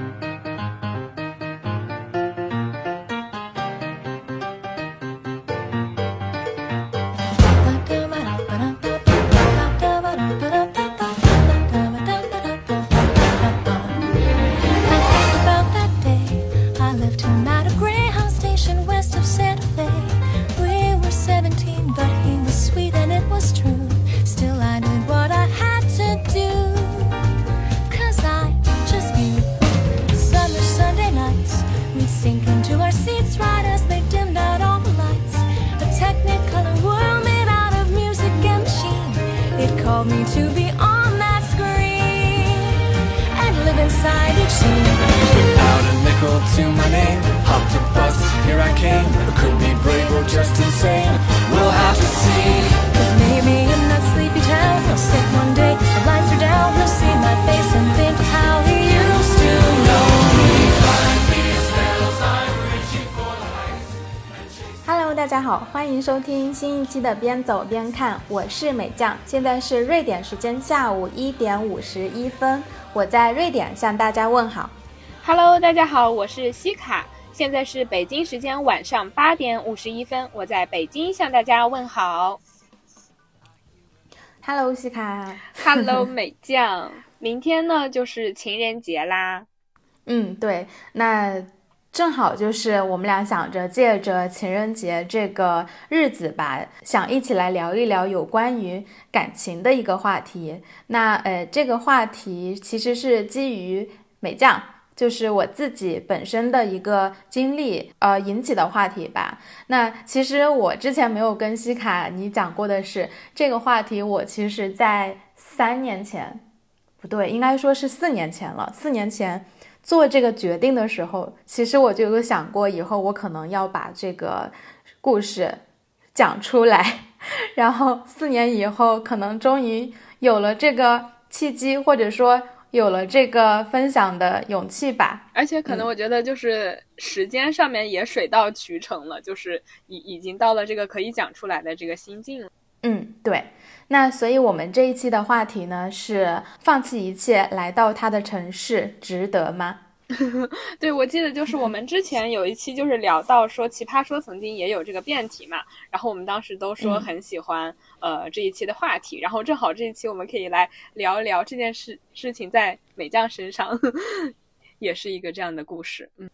欢的边走边看，我是美酱，现在是瑞典时间下午一点五十一分，我在瑞典向大家问好。Hello，大家好，我是西卡，现在是北京时间晚上八点五十一分，我在北京向大家问好。Hello，西卡。Hello，美酱。明天呢就是情人节啦。嗯，对，那。正好就是我们俩想着借着情人节这个日子吧，想一起来聊一聊有关于感情的一个话题。那呃，这个话题其实是基于美酱，就是我自己本身的一个经历呃引起的话题吧。那其实我之前没有跟西卡你讲过的是，这个话题我其实在三年前，不对，应该说是四年前了，四年前。做这个决定的时候，其实我就有想过，以后我可能要把这个故事讲出来，然后四年以后，可能终于有了这个契机，或者说有了这个分享的勇气吧。而且，可能我觉得就是时间上面也水到渠成了，就是已已经到了这个可以讲出来的这个心境了。嗯，对。那所以，我们这一期的话题呢是放弃一切来到他的城市，值得吗？对，我记得就是我们之前有一期就是聊到说，奇葩说曾经也有这个辩题嘛，然后我们当时都说很喜欢呃这一期的话题，然后正好这一期我们可以来聊一聊这件事事情在美酱身上 也是一个这样的故事，嗯。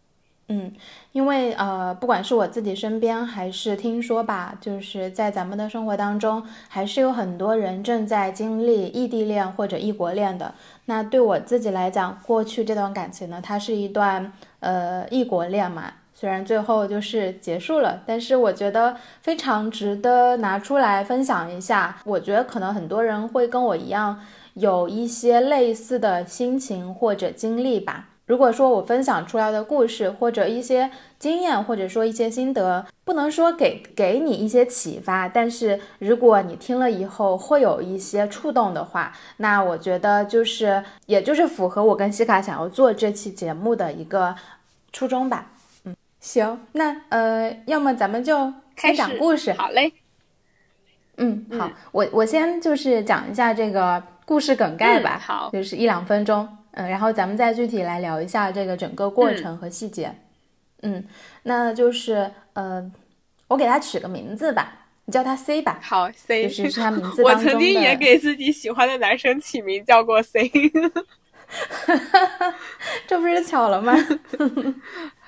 嗯，因为呃，不管是我自己身边，还是听说吧，就是在咱们的生活当中，还是有很多人正在经历异地恋或者异国恋的。那对我自己来讲，过去这段感情呢，它是一段呃异国恋嘛，虽然最后就是结束了，但是我觉得非常值得拿出来分享一下。我觉得可能很多人会跟我一样，有一些类似的心情或者经历吧。如果说我分享出来的故事或者一些经验，或者说一些心得，不能说给给你一些启发，但是如果你听了以后会有一些触动的话，那我觉得就是，也就是符合我跟西卡想要做这期节目的一个初衷吧。嗯，行，那呃，要么咱们就开讲故事。好嘞。嗯，好，我我先就是讲一下这个故事梗概吧。好，就是一两分钟。嗯，然后咱们再具体来聊一下这个整个过程和细节。嗯，那就是呃，我给他取个名字吧，你叫他 C 吧。好，C 就是是他名 字我曾经也给自己喜欢的男生起名叫过 C。这不是巧了吗？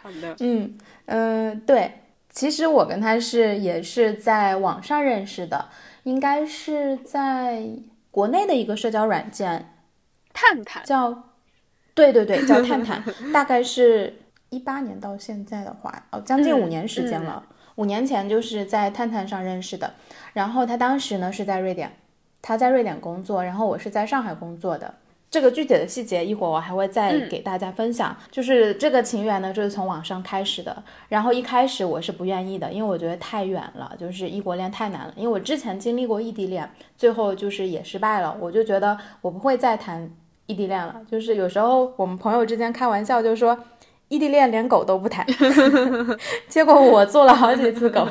好的。嗯嗯，对，其实我跟他是也是在网上认识的，应该是在国内的一个社交软件，探探叫。对对对，叫探 探，大概是一八年到现在的话，哦，将近五年时间了。五年前就是在探探上认识的，然后他当时呢是在瑞典，他在瑞典工作，然后我是在上海工作的。这个具体的细节一会儿我还会再给大家分享。就是这个情缘呢，就是从网上开始的。然后一开始我是不愿意的，因为我觉得太远了，就是异国恋太难了。因为我之前经历过异地恋，最后就是也失败了，我就觉得我不会再谈。异地恋了，就是有时候我们朋友之间开玩笑，就说异地恋连狗都不谈，结果我做了好几次狗。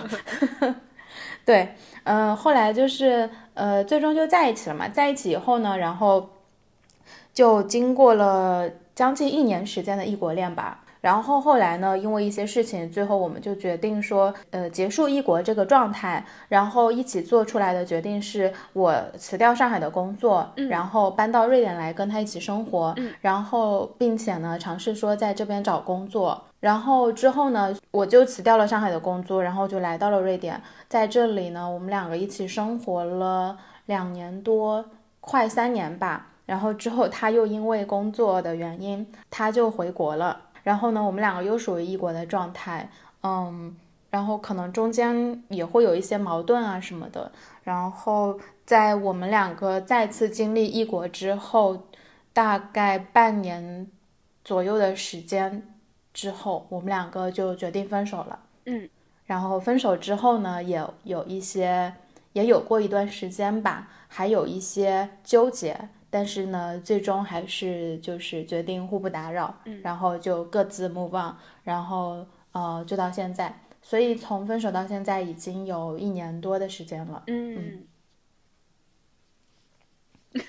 对，嗯，后来就是呃，最终就在一起了嘛。在一起以后呢，然后就经过了将近一年时间的异国恋吧。然后后来呢，因为一些事情，最后我们就决定说，呃，结束异国这个状态，然后一起做出来的决定是我辞掉上海的工作，然后搬到瑞典来跟他一起生活，然后并且呢，尝试说在这边找工作。然后之后呢，我就辞掉了上海的工作，然后就来到了瑞典，在这里呢，我们两个一起生活了两年多，快三年吧。然后之后他又因为工作的原因，他就回国了。然后呢，我们两个又属于异国的状态，嗯，然后可能中间也会有一些矛盾啊什么的。然后在我们两个再次经历异国之后，大概半年左右的时间之后，我们两个就决定分手了。嗯，然后分手之后呢，也有一些，也有过一段时间吧，还有一些纠结。但是呢，最终还是就是决定互不打扰，嗯，然后就各自 move on，然后呃，就到现在，所以从分手到现在已经有一年多的时间了，嗯。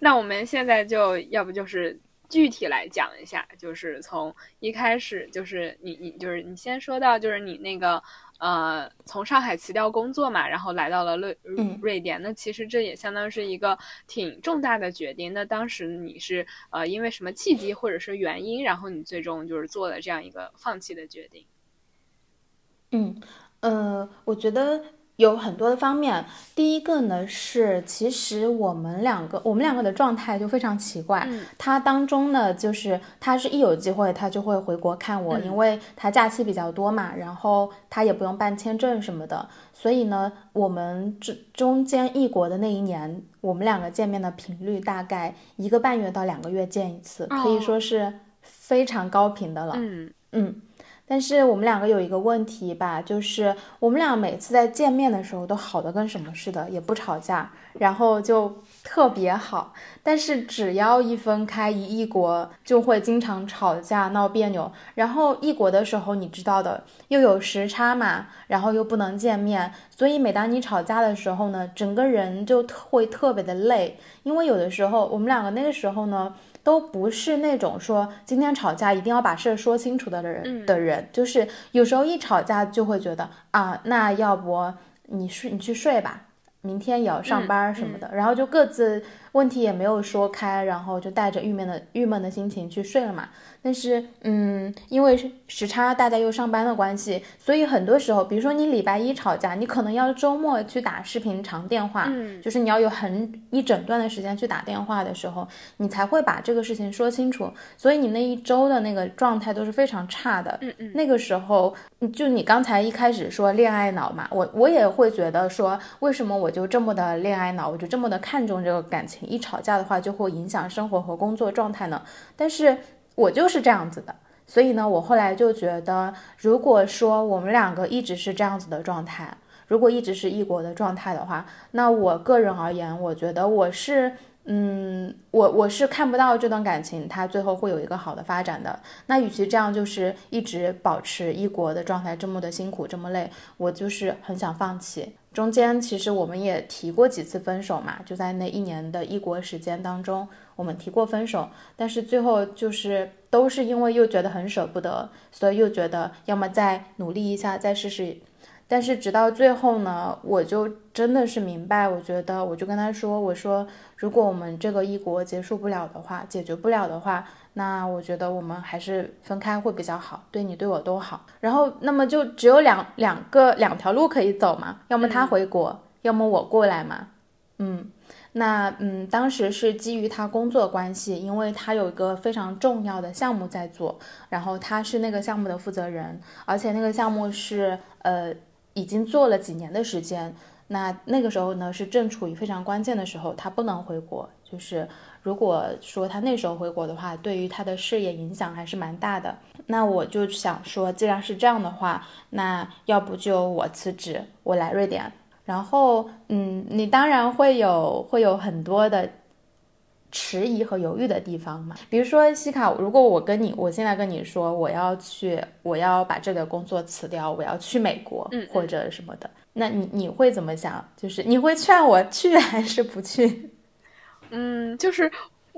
那我们现在就要不就是具体来讲一下，就是从一开始，就是你你就是你先说到就是你那个。呃，从上海辞掉工作嘛，然后来到了瑞瑞典。那其实这也相当于是一个挺重大的决定。那当时你是呃因为什么契机或者是原因，然后你最终就是做了这样一个放弃的决定？嗯，呃，我觉得。有很多的方面，第一个呢是，其实我们两个，我们两个的状态就非常奇怪。他当中呢，就是他是一有机会，他就会回国看我，因为他假期比较多嘛，然后他也不用办签证什么的，所以呢，我们这中间异国的那一年，我们两个见面的频率大概一个半月到两个月见一次，可以说是非常高频的了。嗯嗯。但是我们两个有一个问题吧，就是我们俩每次在见面的时候都好的跟什么似的，也不吵架，然后就特别好。但是只要一分开一异国，就会经常吵架闹别扭。然后异国的时候，你知道的，又有时差嘛，然后又不能见面，所以每当你吵架的时候呢，整个人就会特别的累。因为有的时候我们两个那个时候呢。都不是那种说今天吵架一定要把事儿说清楚的人的人，就是有时候一吵架就会觉得啊，那要不你睡你去睡吧，明天也要上班什么的，然后就各自问题也没有说开，然后就带着郁闷的郁闷的心情去睡了嘛。但是，嗯，因为时差，大家又上班的关系，所以很多时候，比如说你礼拜一吵架，你可能要周末去打视频长电话，嗯，就是你要有很一整段的时间去打电话的时候，你才会把这个事情说清楚。所以你那一周的那个状态都是非常差的，嗯嗯。那个时候，就你刚才一开始说恋爱脑嘛，我我也会觉得说，为什么我就这么的恋爱脑，我就这么的看重这个感情，一吵架的话就会影响生活和工作状态呢？但是。我就是这样子的，所以呢，我后来就觉得，如果说我们两个一直是这样子的状态，如果一直是异国的状态的话，那我个人而言，我觉得我是，嗯，我我是看不到这段感情它最后会有一个好的发展的。那与其这样，就是一直保持异国的状态，这么的辛苦，这么累，我就是很想放弃。中间其实我们也提过几次分手嘛，就在那一年的异国时间当中。我们提过分手，但是最后就是都是因为又觉得很舍不得，所以又觉得要么再努力一下，再试试。但是直到最后呢，我就真的是明白，我觉得我就跟他说，我说如果我们这个异国结束不了的话，解决不了的话，那我觉得我们还是分开会比较好，对你对我都好。然后那么就只有两两个两条路可以走嘛，要么他回国，要么我过来嘛，嗯。那嗯，当时是基于他工作关系，因为他有一个非常重要的项目在做，然后他是那个项目的负责人，而且那个项目是呃已经做了几年的时间。那那个时候呢是正处于非常关键的时候，他不能回国。就是如果说他那时候回国的话，对于他的事业影响还是蛮大的。那我就想说，既然是这样的话，那要不就我辞职，我来瑞典。然后，嗯，你当然会有会有很多的迟疑和犹豫的地方嘛。比如说，西卡，如果我跟你，我现在跟你说我要去，我要把这个工作辞掉，我要去美国或者什么的，那你你会怎么想？就是你会劝我去 还是不去？嗯，就是。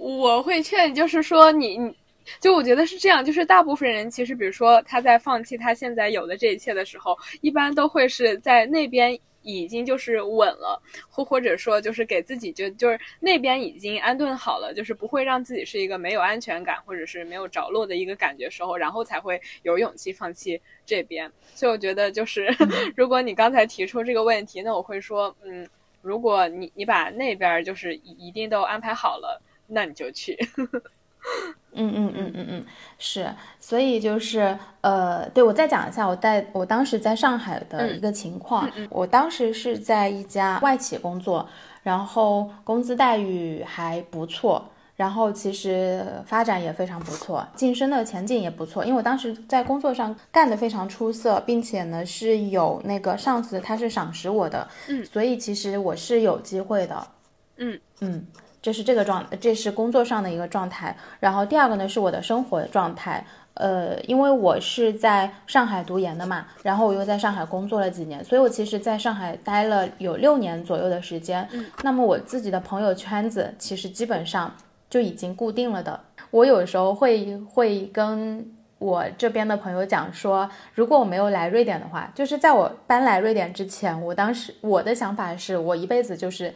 我会劝，就是说你你，就我觉得是这样，就是大部分人其实，比如说他在放弃他现在有的这一切的时候，一般都会是在那边。已经就是稳了，或或者说就是给自己就就是那边已经安顿好了，就是不会让自己是一个没有安全感或者是没有着落的一个感觉时候，然后才会有勇气放弃这边。所以我觉得就是，如果你刚才提出这个问题，那我会说，嗯，如果你你把那边就是一定都安排好了，那你就去。嗯嗯嗯嗯嗯，是，所以就是呃，对我再讲一下我在我当时在上海的一个情况。我当时是在一家外企工作，然后工资待遇还不错，然后其实发展也非常不错，晋升的前景也不错。因为我当时在工作上干得非常出色，并且呢是有那个上司他是赏识我的，嗯，所以其实我是有机会的，嗯嗯。这是这个状，这是工作上的一个状态。然后第二个呢，是我的生活状态。呃，因为我是在上海读研的嘛，然后我又在上海工作了几年，所以我其实在上海待了有六年左右的时间。那么我自己的朋友圈子其实基本上就已经固定了的。我有时候会会跟我这边的朋友讲说，如果我没有来瑞典的话，就是在我搬来瑞典之前，我当时我的想法是我一辈子就是。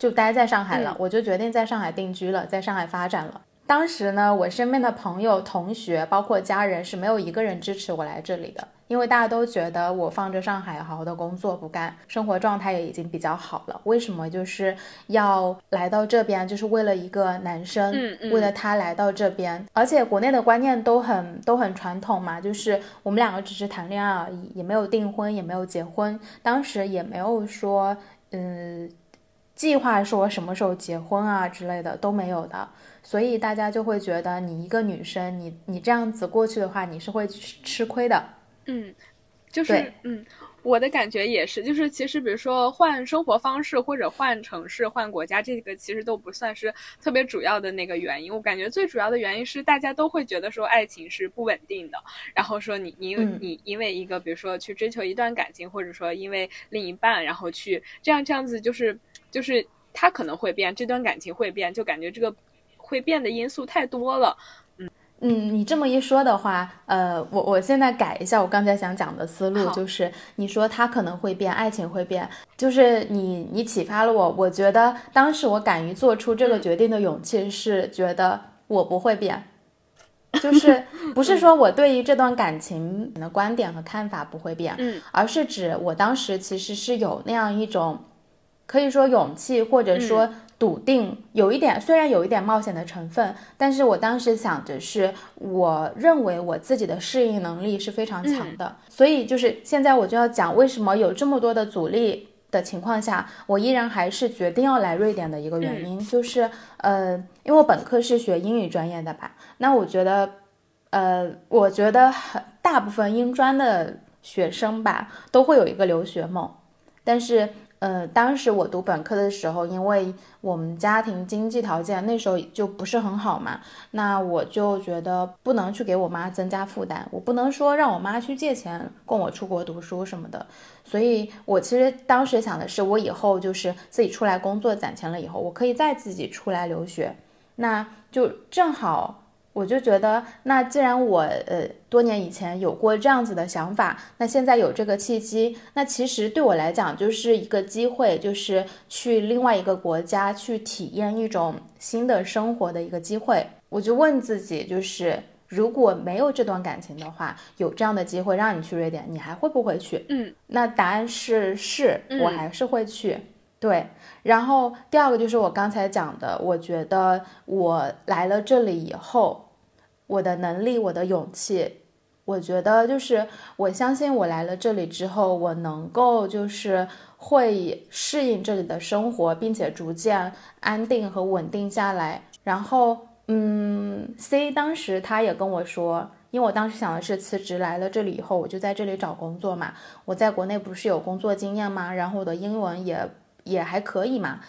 就待在上海了，我就决定在上海定居了，在上海发展了。当时呢，我身边的朋友、同学，包括家人，是没有一个人支持我来这里的，因为大家都觉得我放着上海好好的工作不干，生活状态也已经比较好了，为什么就是要来到这边？就是为了一个男生，为了他来到这边。而且国内的观念都很都很传统嘛，就是我们两个只是谈恋爱而已，也没有订婚，也没有结婚，当时也没有说，嗯。计划说什么时候结婚啊之类的都没有的，所以大家就会觉得你一个女生，你你这样子过去的话，你是会吃亏的。嗯，就是嗯，我的感觉也是，就是其实比如说换生活方式或者换城市、换国家，这个其实都不算是特别主要的那个原因。我感觉最主要的原因是大家都会觉得说爱情是不稳定的，然后说你你你因为一个比如说去追求一段感情，或者说因为另一半，然后去这样这样子就是。就是他可能会变，这段感情会变，就感觉这个会变的因素太多了。嗯嗯，你这么一说的话，呃，我我现在改一下我刚才想讲的思路，就是你说他可能会变，爱情会变，就是你你启发了我。我觉得当时我敢于做出这个决定的勇气是觉得我不会变，就是不是说我对于这段感情的观点和看法不会变，嗯，而是指我当时其实是有那样一种。可以说勇气，或者说笃定，有一点，虽然有一点冒险的成分，但是我当时想着是，我认为我自己的适应能力是非常强的，所以就是现在我就要讲为什么有这么多的阻力的情况下，我依然还是决定要来瑞典的一个原因，就是呃，因为我本科是学英语专业的吧，那我觉得，呃，我觉得很大部分英专的学生吧，都会有一个留学梦，但是。呃，当时我读本科的时候，因为我们家庭经济条件那时候就不是很好嘛，那我就觉得不能去给我妈增加负担，我不能说让我妈去借钱供我出国读书什么的，所以我其实当时想的是，我以后就是自己出来工作攒钱了以后，我可以再自己出来留学，那就正好。我就觉得，那既然我呃多年以前有过这样子的想法，那现在有这个契机，那其实对我来讲就是一个机会，就是去另外一个国家去体验一种新的生活的一个机会。我就问自己，就是如果没有这段感情的话，有这样的机会让你去瑞典，你还会不会去？嗯，那答案是是，我还是会去。对，然后第二个就是我刚才讲的，我觉得我来了这里以后，我的能力、我的勇气，我觉得就是我相信我来了这里之后，我能够就是会适应这里的生活，并且逐渐安定和稳定下来。然后，嗯，C 当时他也跟我说，因为我当时想的是辞职来了这里以后，我就在这里找工作嘛。我在国内不是有工作经验吗？然后我的英文也。也还可以嘛，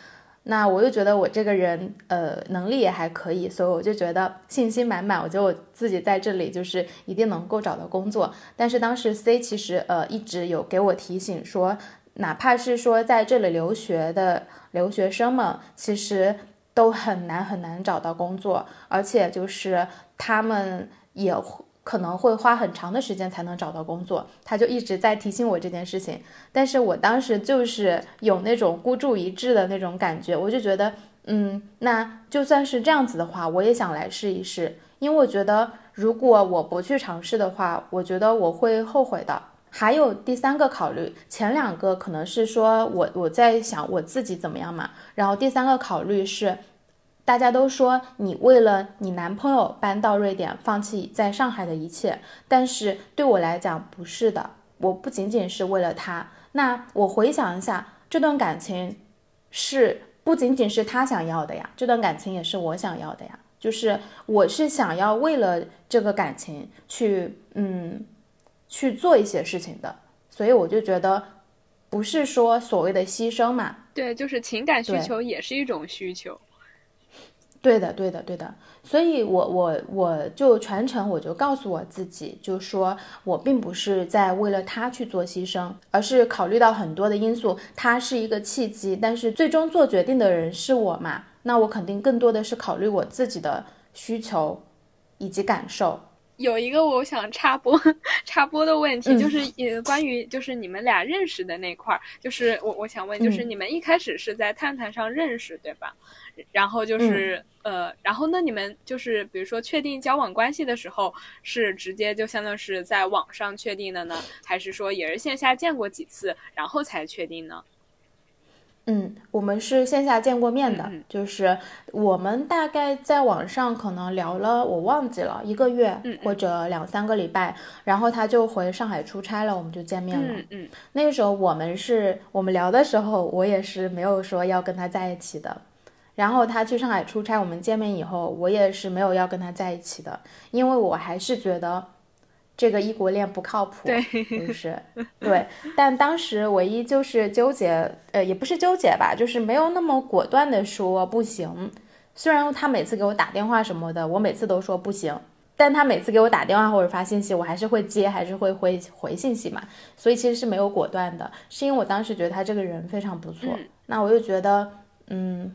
那我又觉得我这个人，呃，能力也还可以，所以我就觉得信心满满。我觉得我自己在这里就是一定能够找到工作。但是当时 C 其实呃一直有给我提醒说，哪怕是说在这里留学的留学生们，其实都很难很难找到工作，而且就是他们也可能会花很长的时间才能找到工作。他就一直在提醒我这件事情，但是我当时就是有那种孤注一掷的那种感觉，我就觉得，嗯，那就算是这样子的话，我也想来试一试，因为我觉得如果我不去尝试的话，我觉得我会后悔的。还有第三个考虑，前两个可能是说我我在想我自己怎么样嘛，然后第三个考虑是，大家都说你为了你男朋友搬到瑞典，放弃在上海的一切，但是对我来讲不是的，我不仅仅是为了他。那我回想一下，这段感情是不仅仅是他想要的呀，这段感情也是我想要的呀，就是我是想要为了这个感情去嗯。去做一些事情的，所以我就觉得，不是说所谓的牺牲嘛。对，就是情感需求也是一种需求。对的，对的，对的。所以，我我我就全程我就告诉我自己，就说我并不是在为了他去做牺牲，而是考虑到很多的因素，他是一个契机，但是最终做决定的人是我嘛？那我肯定更多的是考虑我自己的需求以及感受。有一个我想插播插播的问题，就是呃关于就是你们俩认识的那块儿，就是我我想问，就是你们一开始是在探探上认识对吧？然后就是呃，然后那你们就是比如说确定交往关系的时候，是直接就相当是在网上确定的呢，还是说也是线下见过几次然后才确定呢？嗯，我们是线下见过面的，就是我们大概在网上可能聊了，我忘记了一个月或者两三个礼拜，然后他就回上海出差了，我们就见面了。嗯嗯，那个时候我们是我们聊的时候，我也是没有说要跟他在一起的，然后他去上海出差，我们见面以后，我也是没有要跟他在一起的，因为我还是觉得。这个异国恋不靠谱，就是 对。但当时唯一就是纠结，呃，也不是纠结吧，就是没有那么果断的说不行。虽然他每次给我打电话什么的，我每次都说不行，但他每次给我打电话或者发信息，我还是会接，还是会回回信息嘛。所以其实是没有果断的，是因为我当时觉得他这个人非常不错，那我就觉得，嗯。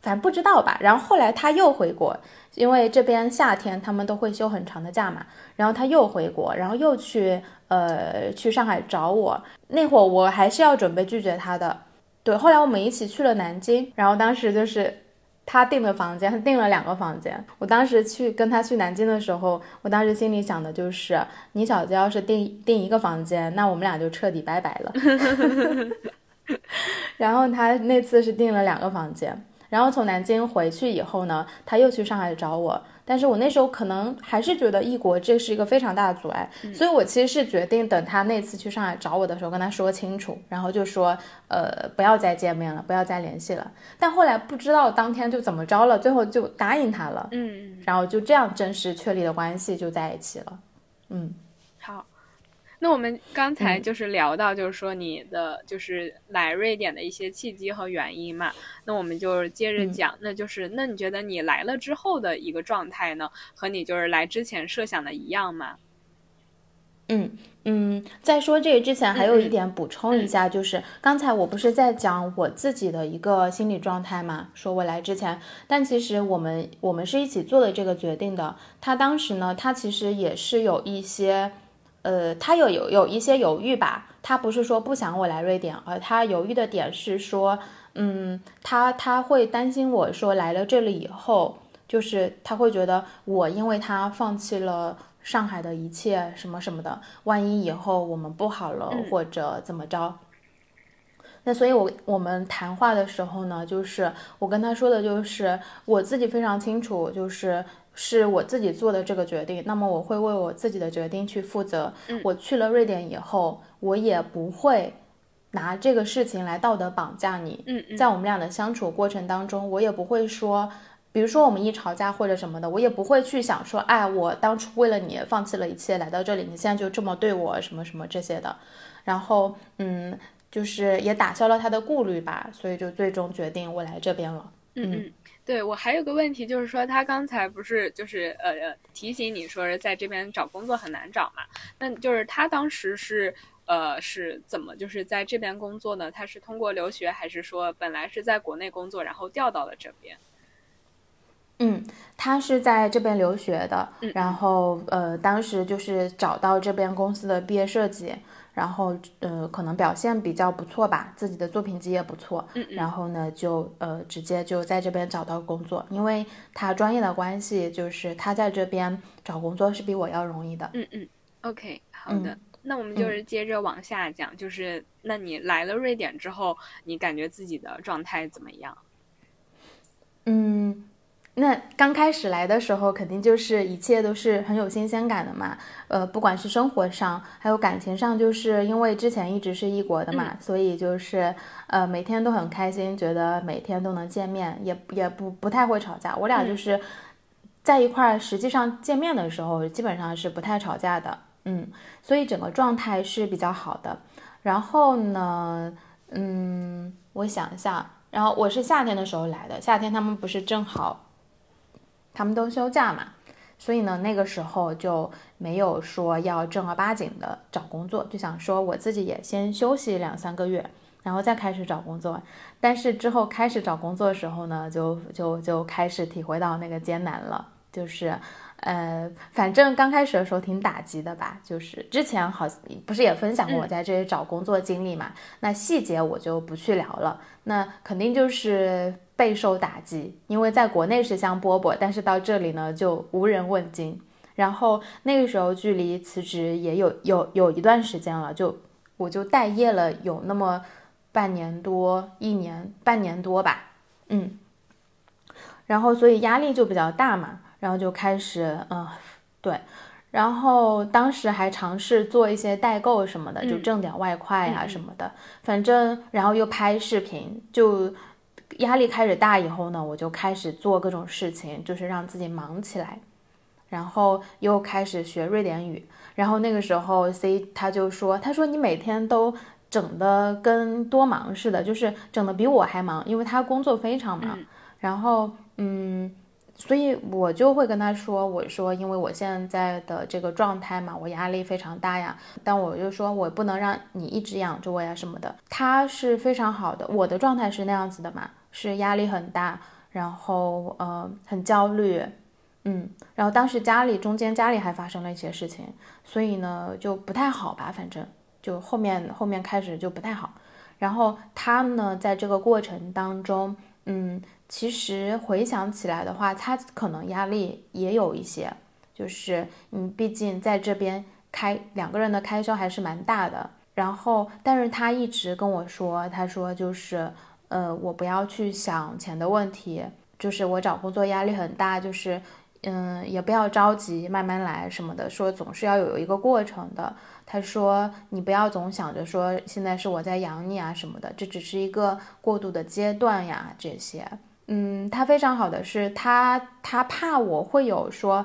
反正不知道吧，然后后来他又回国，因为这边夏天他们都会休很长的假嘛，然后他又回国，然后又去呃去上海找我，那会儿我还是要准备拒绝他的，对，后来我们一起去了南京，然后当时就是他订的房间，他订了两个房间，我当时去跟他去南京的时候，我当时心里想的就是，你小子要是订订一个房间，那我们俩就彻底拜拜了，然后他那次是订了两个房间。然后从南京回去以后呢，他又去上海找我，但是我那时候可能还是觉得异国这是一个非常大的阻碍，所以我其实是决定等他那次去上海找我的时候跟他说清楚，然后就说，呃，不要再见面了，不要再联系了。但后来不知道当天就怎么着了，最后就答应他了，嗯，然后就这样正式确立了关系就在一起了，嗯。那我们刚才就是聊到，就是说你的就是来瑞典的一些契机和原因嘛。那我们就接着讲，那就是那你觉得你来了之后的一个状态呢，和你就是来之前设想的一样吗？嗯嗯，在说这个之前，还有一点补充一下，就是刚才我不是在讲我自己的一个心理状态嘛？说我来之前，但其实我们我们是一起做的这个决定的。他当时呢，他其实也是有一些。呃，他有有有一些犹豫吧，他不是说不想我来瑞典，而他犹豫的点是说，嗯，他他会担心我说来了这里以后，就是他会觉得我因为他放弃了上海的一切什么什么的，万一以后我们不好了或者怎么着，那所以我我们谈话的时候呢，就是我跟他说的就是我自己非常清楚，就是。是我自己做的这个决定，那么我会为我自己的决定去负责。我去了瑞典以后，我也不会拿这个事情来道德绑架你。嗯，在我们俩的相处过程当中，我也不会说，比如说我们一吵架或者什么的，我也不会去想说，哎，我当初为了你放弃了一切来到这里，你现在就这么对我什么什么这些的。然后，嗯，就是也打消了他的顾虑吧，所以就最终决定我来这边了。嗯。对我还有个问题，就是说他刚才不是就是呃提醒你说是在这边找工作很难找嘛？那就是他当时是呃是怎么就是在这边工作呢？他是通过留学，还是说本来是在国内工作，然后调到了这边？嗯，他是在这边留学的，嗯然后呃，当时就是找到这边公司的毕业设计，然后呃，可能表现比较不错吧，自己的作品集也不错，嗯嗯然后呢，就呃直接就在这边找到工作，因为他专业的关系，就是他在这边找工作是比我要容易的。嗯嗯，OK，好的。那我们就是接着往下讲，就是那你来了瑞典之后，你感觉自己的状态怎么样？嗯，那刚开始来的时候，肯定就是一切都是很有新鲜感的嘛。呃，不管是生活上，还有感情上，就是因为之前一直是异国的嘛，所以就是呃每天都很开心，觉得每天都能见面，也也不不太会吵架。我俩就是在一块儿，实际上见面的时候，基本上是不太吵架的。嗯，所以整个状态是比较好的。然后呢，嗯，我想一下，然后我是夏天的时候来的，夏天他们不是正好，他们都休假嘛，所以呢，那个时候就没有说要正儿八经的找工作，就想说我自己也先休息两三个月，然后再开始找工作。但是之后开始找工作的时候呢，就就就开始体会到那个艰难了，就是。呃，反正刚开始的时候挺打击的吧，就是之前好不是也分享过我在这里找工作经历嘛，那细节我就不去聊了。那肯定就是备受打击，因为在国内是香饽饽，但是到这里呢就无人问津。然后那个时候距离辞职也有有有一段时间了，就我就待业了有那么半年多一年半年多吧，嗯，然后所以压力就比较大嘛。然后就开始，嗯，对，然后当时还尝试做一些代购什么的，就挣点外快啊什么的。反正，然后又拍视频，就压力开始大以后呢，我就开始做各种事情，就是让自己忙起来。然后又开始学瑞典语。然后那个时候，C 他就说，他说你每天都整的跟多忙似的，就是整的比我还忙，因为他工作非常忙。然后，嗯。所以我就会跟他说：“我说，因为我现在的这个状态嘛，我压力非常大呀。但我就说我不能让你一直养着我呀什么的。他是非常好的，我的状态是那样子的嘛，是压力很大，然后呃很焦虑，嗯，然后当时家里中间家里还发生了一些事情，所以呢就不太好吧，反正就后面后面开始就不太好。然后他呢在这个过程当中，嗯。”其实回想起来的话，他可能压力也有一些，就是嗯，毕竟在这边开两个人的开销还是蛮大的。然后，但是他一直跟我说，他说就是，呃，我不要去想钱的问题，就是我找工作压力很大，就是嗯，也不要着急，慢慢来什么的，说总是要有一个过程的。他说你不要总想着说现在是我在养你啊什么的，这只是一个过渡的阶段呀，这些。嗯，他非常好的是，他他怕我会有说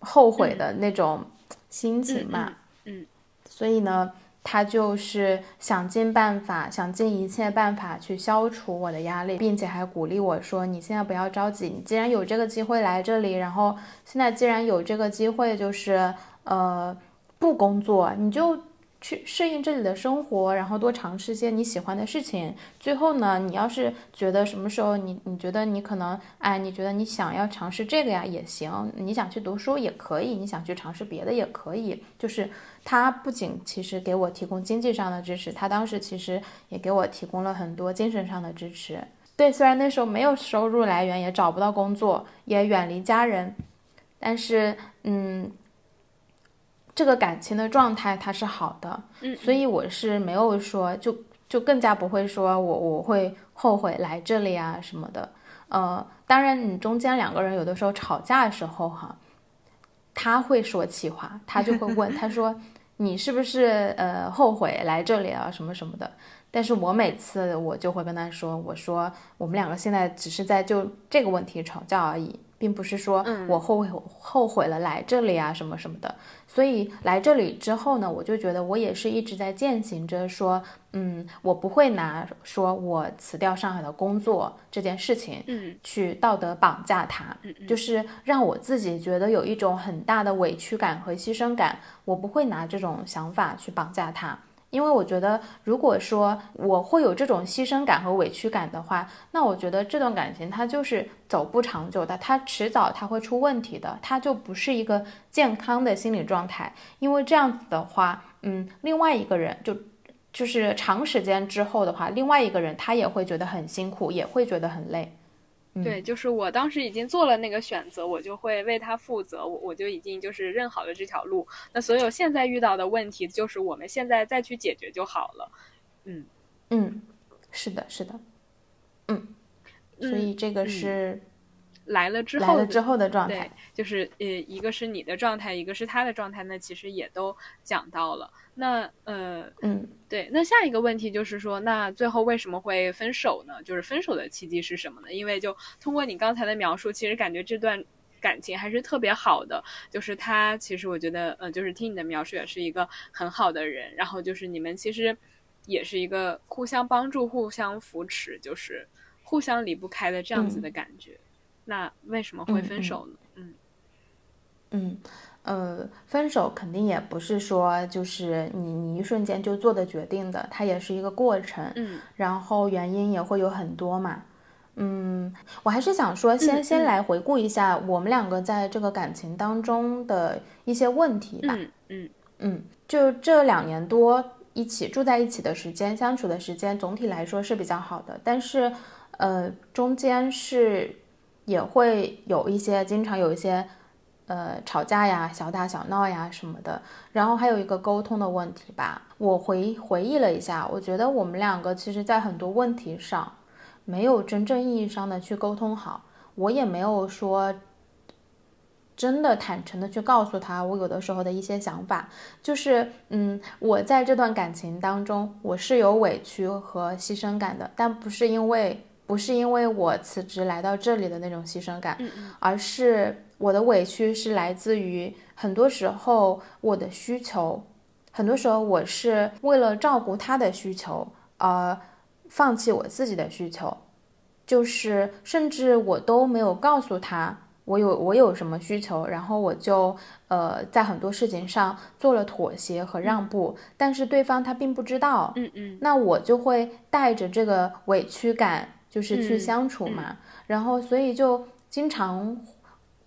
后悔的那种心情嘛，嗯，所以呢，他就是想尽办法，想尽一切办法去消除我的压力，并且还鼓励我说：“你现在不要着急，你既然有这个机会来这里，然后现在既然有这个机会，就是呃不工作，你就。”去适应这里的生活，然后多尝试些你喜欢的事情。最后呢，你要是觉得什么时候你你觉得你可能哎，你觉得你想要尝试这个呀也行，你想去读书也可以，你想去尝试别的也可以。就是他不仅其实给我提供经济上的支持，他当时其实也给我提供了很多精神上的支持。对，虽然那时候没有收入来源，也找不到工作，也远离家人，但是嗯。这个感情的状态它是好的，嗯，所以我是没有说就就更加不会说我我会后悔来这里啊什么的，呃，当然你中间两个人有的时候吵架的时候哈，他会说气话，他就会问他说你是不是呃后悔来这里啊什么什么的，但是我每次我就会跟他说，我说我们两个现在只是在就这个问题吵架而已。并不是说我后悔后悔了来这里啊什么什么的，所以来这里之后呢，我就觉得我也是一直在践行着说，嗯，我不会拿说我辞掉上海的工作这件事情，嗯，去道德绑架他，就是让我自己觉得有一种很大的委屈感和牺牲感，我不会拿这种想法去绑架他，因为我觉得，如果说我会有这种牺牲感和委屈感的话，那我觉得这段感情它就是走不长久的，它迟早它会出问题的，它就不是一个健康的心理状态。因为这样子的话，嗯，另外一个人就就是长时间之后的话，另外一个人他也会觉得很辛苦，也会觉得很累。对，就是我当时已经做了那个选择，我就会为他负责，我我就已经就是认好了这条路。那所有现在遇到的问题，就是我们现在再去解决就好了。嗯。嗯，是的，是的，嗯，所以这个是来了之后来了之后的状态，就是呃，一个是你的状态，一个是他的状态，那其实也都讲到了。那呃嗯。对，那下一个问题就是说，那最后为什么会分手呢？就是分手的契机是什么呢？因为就通过你刚才的描述，其实感觉这段感情还是特别好的。就是他其实我觉得，呃，就是听你的描述也是一个很好的人。然后就是你们其实也是一个互相帮助、互相扶持，就是互相离不开的这样子的感觉。那为什么会分手呢？嗯嗯。呃，分手肯定也不是说就是你你一瞬间就做的决定的，它也是一个过程。嗯，然后原因也会有很多嘛。嗯，我还是想说，先先来回顾一下我们两个在这个感情当中的一些问题吧。嗯嗯嗯，就这两年多一起住在一起的时间，相处的时间总体来说是比较好的，但是呃，中间是也会有一些，经常有一些。呃，吵架呀，小打小闹呀什么的，然后还有一个沟通的问题吧。我回回忆了一下，我觉得我们两个其实在很多问题上没有真正意义上的去沟通好，我也没有说真的坦诚的去告诉他我有的时候的一些想法。就是，嗯，我在这段感情当中，我是有委屈和牺牲感的，但不是因为不是因为我辞职来到这里的那种牺牲感，而是。我的委屈是来自于很多时候我的需求，很多时候我是为了照顾他的需求而放弃我自己的需求，就是甚至我都没有告诉他我有我有什么需求，然后我就呃在很多事情上做了妥协和让步，但是对方他并不知道，嗯嗯，那我就会带着这个委屈感就是去相处嘛，然后所以就经常。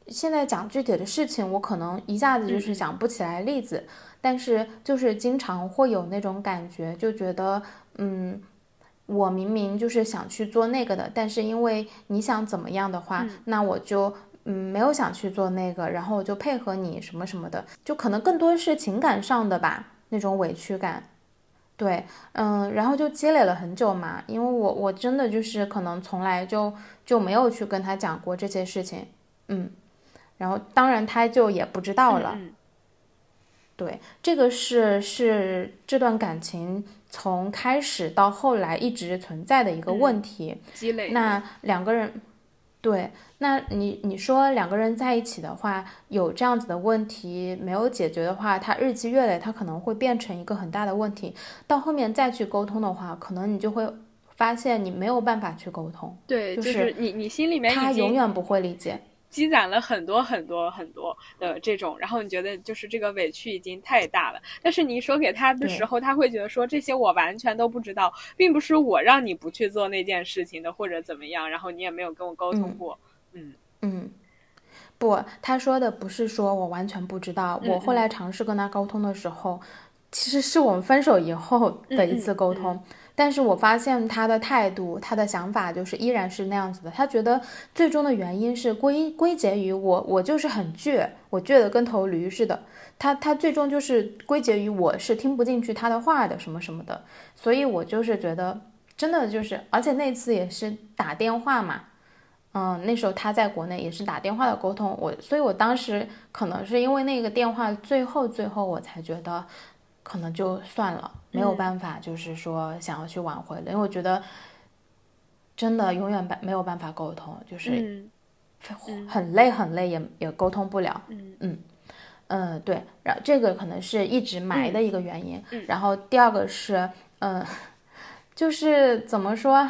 现在讲具体的事情，我可能一下子就是想不起来例子，但是就是经常会有那种感觉，就觉得，嗯，我明明就是想去做那个的，但是因为你想怎么样的话，那我就嗯没有想去做那个，然后我就配合你什么什么的，就可能更多是情感上的吧，那种委屈感，对，嗯，然后就积累了很久嘛，因为我我真的就是可能从来就就没有去跟他讲过这些事情，嗯。然后，当然，他就也不知道了。对，这个是是这段感情从开始到后来一直存在的一个问题。积累。那两个人，对，那你你说两个人在一起的话，有这样子的问题没有解决的话，它日积月累，它可能会变成一个很大的问题。到后面再去沟通的话，可能你就会发现你没有办法去沟通。对，就是你你心里面他永远不会理解。积攒了很多很多很多的这种，然后你觉得就是这个委屈已经太大了，但是你说给他的时候，他会觉得说这些我完全都不知道，并不是我让你不去做那件事情的，或者怎么样，然后你也没有跟我沟通过，嗯。嗯，不，他说的不是说我完全不知道，我后来尝试跟他沟通的时候，其实是我们分手以后的一次沟通。但是我发现他的态度，他的想法就是依然是那样子的。他觉得最终的原因是归归结于我，我就是很倔，我倔得跟头驴似的。他他最终就是归结于我是听不进去他的话的什么什么的。所以我就是觉得真的就是，而且那次也是打电话嘛，嗯，那时候他在国内也是打电话的沟通。我所以，我当时可能是因为那个电话，最后最后我才觉得。可能就算了，没有办法，就是说想要去挽回了，因为我觉得真的永远办没有办法沟通，就是很累很累，也也沟通不了。嗯嗯嗯，对，然后这个可能是一直埋的一个原因。然后第二个是，嗯，就是怎么说，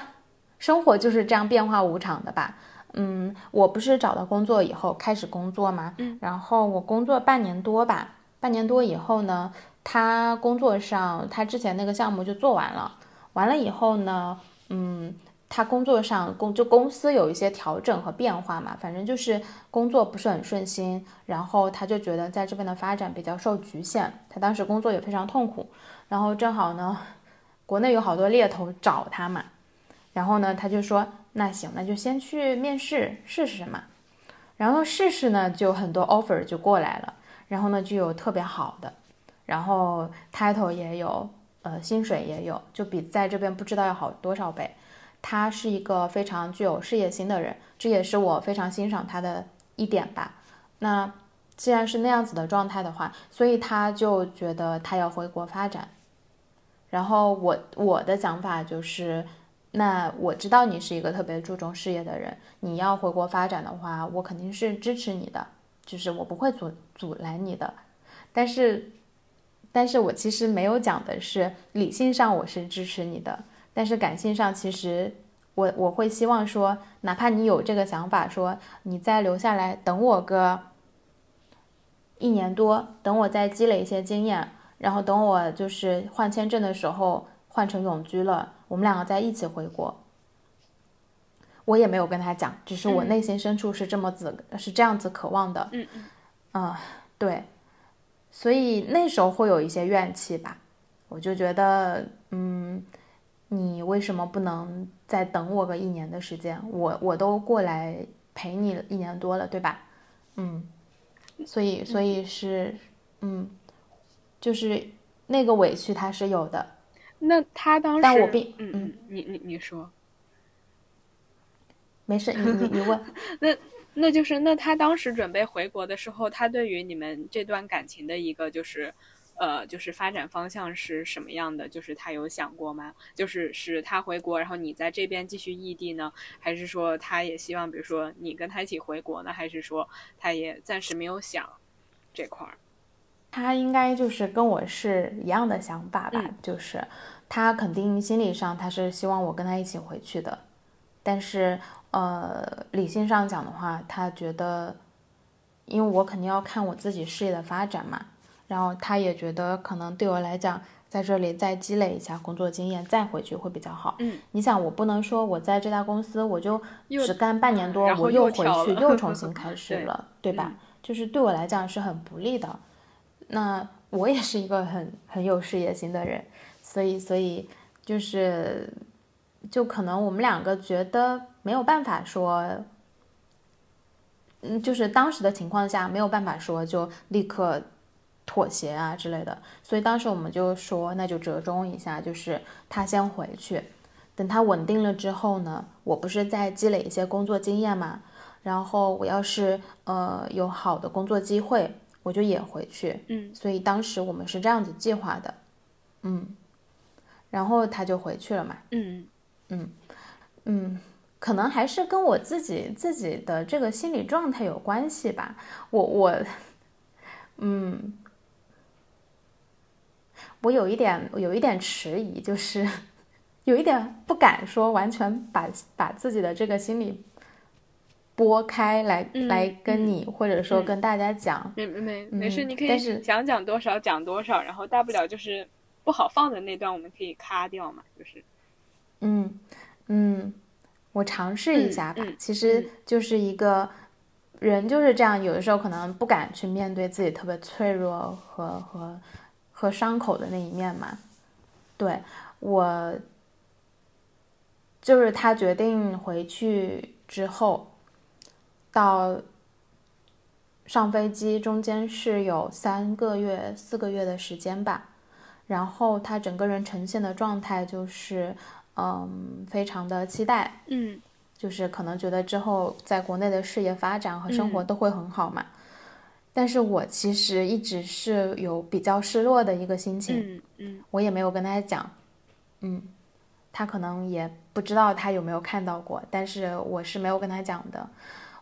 生活就是这样变化无常的吧。嗯，我不是找到工作以后开始工作嘛？嗯，然后我工作半年多吧。半年多以后呢，他工作上他之前那个项目就做完了，完了以后呢，嗯。他工作上公就公司有一些调整和变化嘛，反正就是工作不是很顺心，然后他就觉得在这边的发展比较受局限，他当时工作也非常痛苦，然后正好呢，国内有好多猎头找他嘛，然后呢他就说那行那就先去面试试试嘛，然后试试呢就很多 offer 就过来了，然后呢就有特别好的，然后 title 也有，呃薪水也有，就比在这边不知道要好多少倍。他是一个非常具有事业心的人，这也是我非常欣赏他的一点吧。那既然是那样子的状态的话，所以他就觉得他要回国发展。然后我我的想法就是，那我知道你是一个特别注重事业的人，你要回国发展的话，我肯定是支持你的，就是我不会阻阻拦你的。但是，但是我其实没有讲的是理性上我是支持你的。但是感性上，其实我我会希望说，哪怕你有这个想法，说你再留下来等我个一年多，等我再积累一些经验，然后等我就是换签证的时候换成永居了，我们两个再一起回国。我也没有跟他讲，只是我内心深处是这么子是这样子渴望的。嗯嗯。啊，对，所以那时候会有一些怨气吧，我就觉得，嗯。你为什么不能再等我个一年的时间？我我都过来陪你一年多了，对吧？嗯，所以所以是，嗯，就是那个委屈他是有的。那他当时，但我并嗯嗯，你你你说，没事，你你你问。那那就是那他当时准备回国的时候，他对于你们这段感情的一个就是。呃，就是发展方向是什么样的？就是他有想过吗？就是是他回国，然后你在这边继续异地呢，还是说他也希望，比如说你跟他一起回国呢？还是说他也暂时没有想这块儿？他应该就是跟我是一样的想法吧，就是他肯定心理上他是希望我跟他一起回去的，但是呃，理性上讲的话，他觉得，因为我肯定要看我自己事业的发展嘛。然后他也觉得可能对我来讲，在这里再积累一下工作经验，再回去会比较好。嗯，你想，我不能说我在这家公司我就 只干半年多，我又回去又重 新开始了，对吧？就是对我来讲是很不利的。那我也是一个很很有事业心的人，所以所以就是就可能我们两个觉得没有办法说，嗯，就是当时的情况下没有办法说就立刻。妥协啊之类的，所以当时我们就说，那就折中一下，就是他先回去，等他稳定了之后呢，我不是在积累一些工作经验嘛，然后我要是呃有好的工作机会，我就也回去，嗯，所以当时我们是这样子计划的，嗯，然后他就回去了嘛，嗯嗯嗯，可能还是跟我自己自己的这个心理状态有关系吧，我我，嗯。我有一点，有一点迟疑，就是 有一点不敢说完全把把自己的这个心理拨开来来跟你，或者说跟大家讲。没没没事，你可以想讲多少讲多少，然后大不了就是不好放的那段，我们可以咔掉嘛，就是。嗯嗯，我尝试一下吧。其实就是一个人就是这样，有的时候可能不敢去面对自己特别脆弱和和。和伤口的那一面嘛，对我，就是他决定回去之后，到上飞机中间是有三个月、四个月的时间吧，然后他整个人呈现的状态就是，嗯，非常的期待，嗯，就是可能觉得之后在国内的事业发展和生活都会很好嘛。但是我其实一直是有比较失落的一个心情，嗯嗯，我也没有跟他讲，嗯，他可能也不知道他有没有看到过，但是我是没有跟他讲的。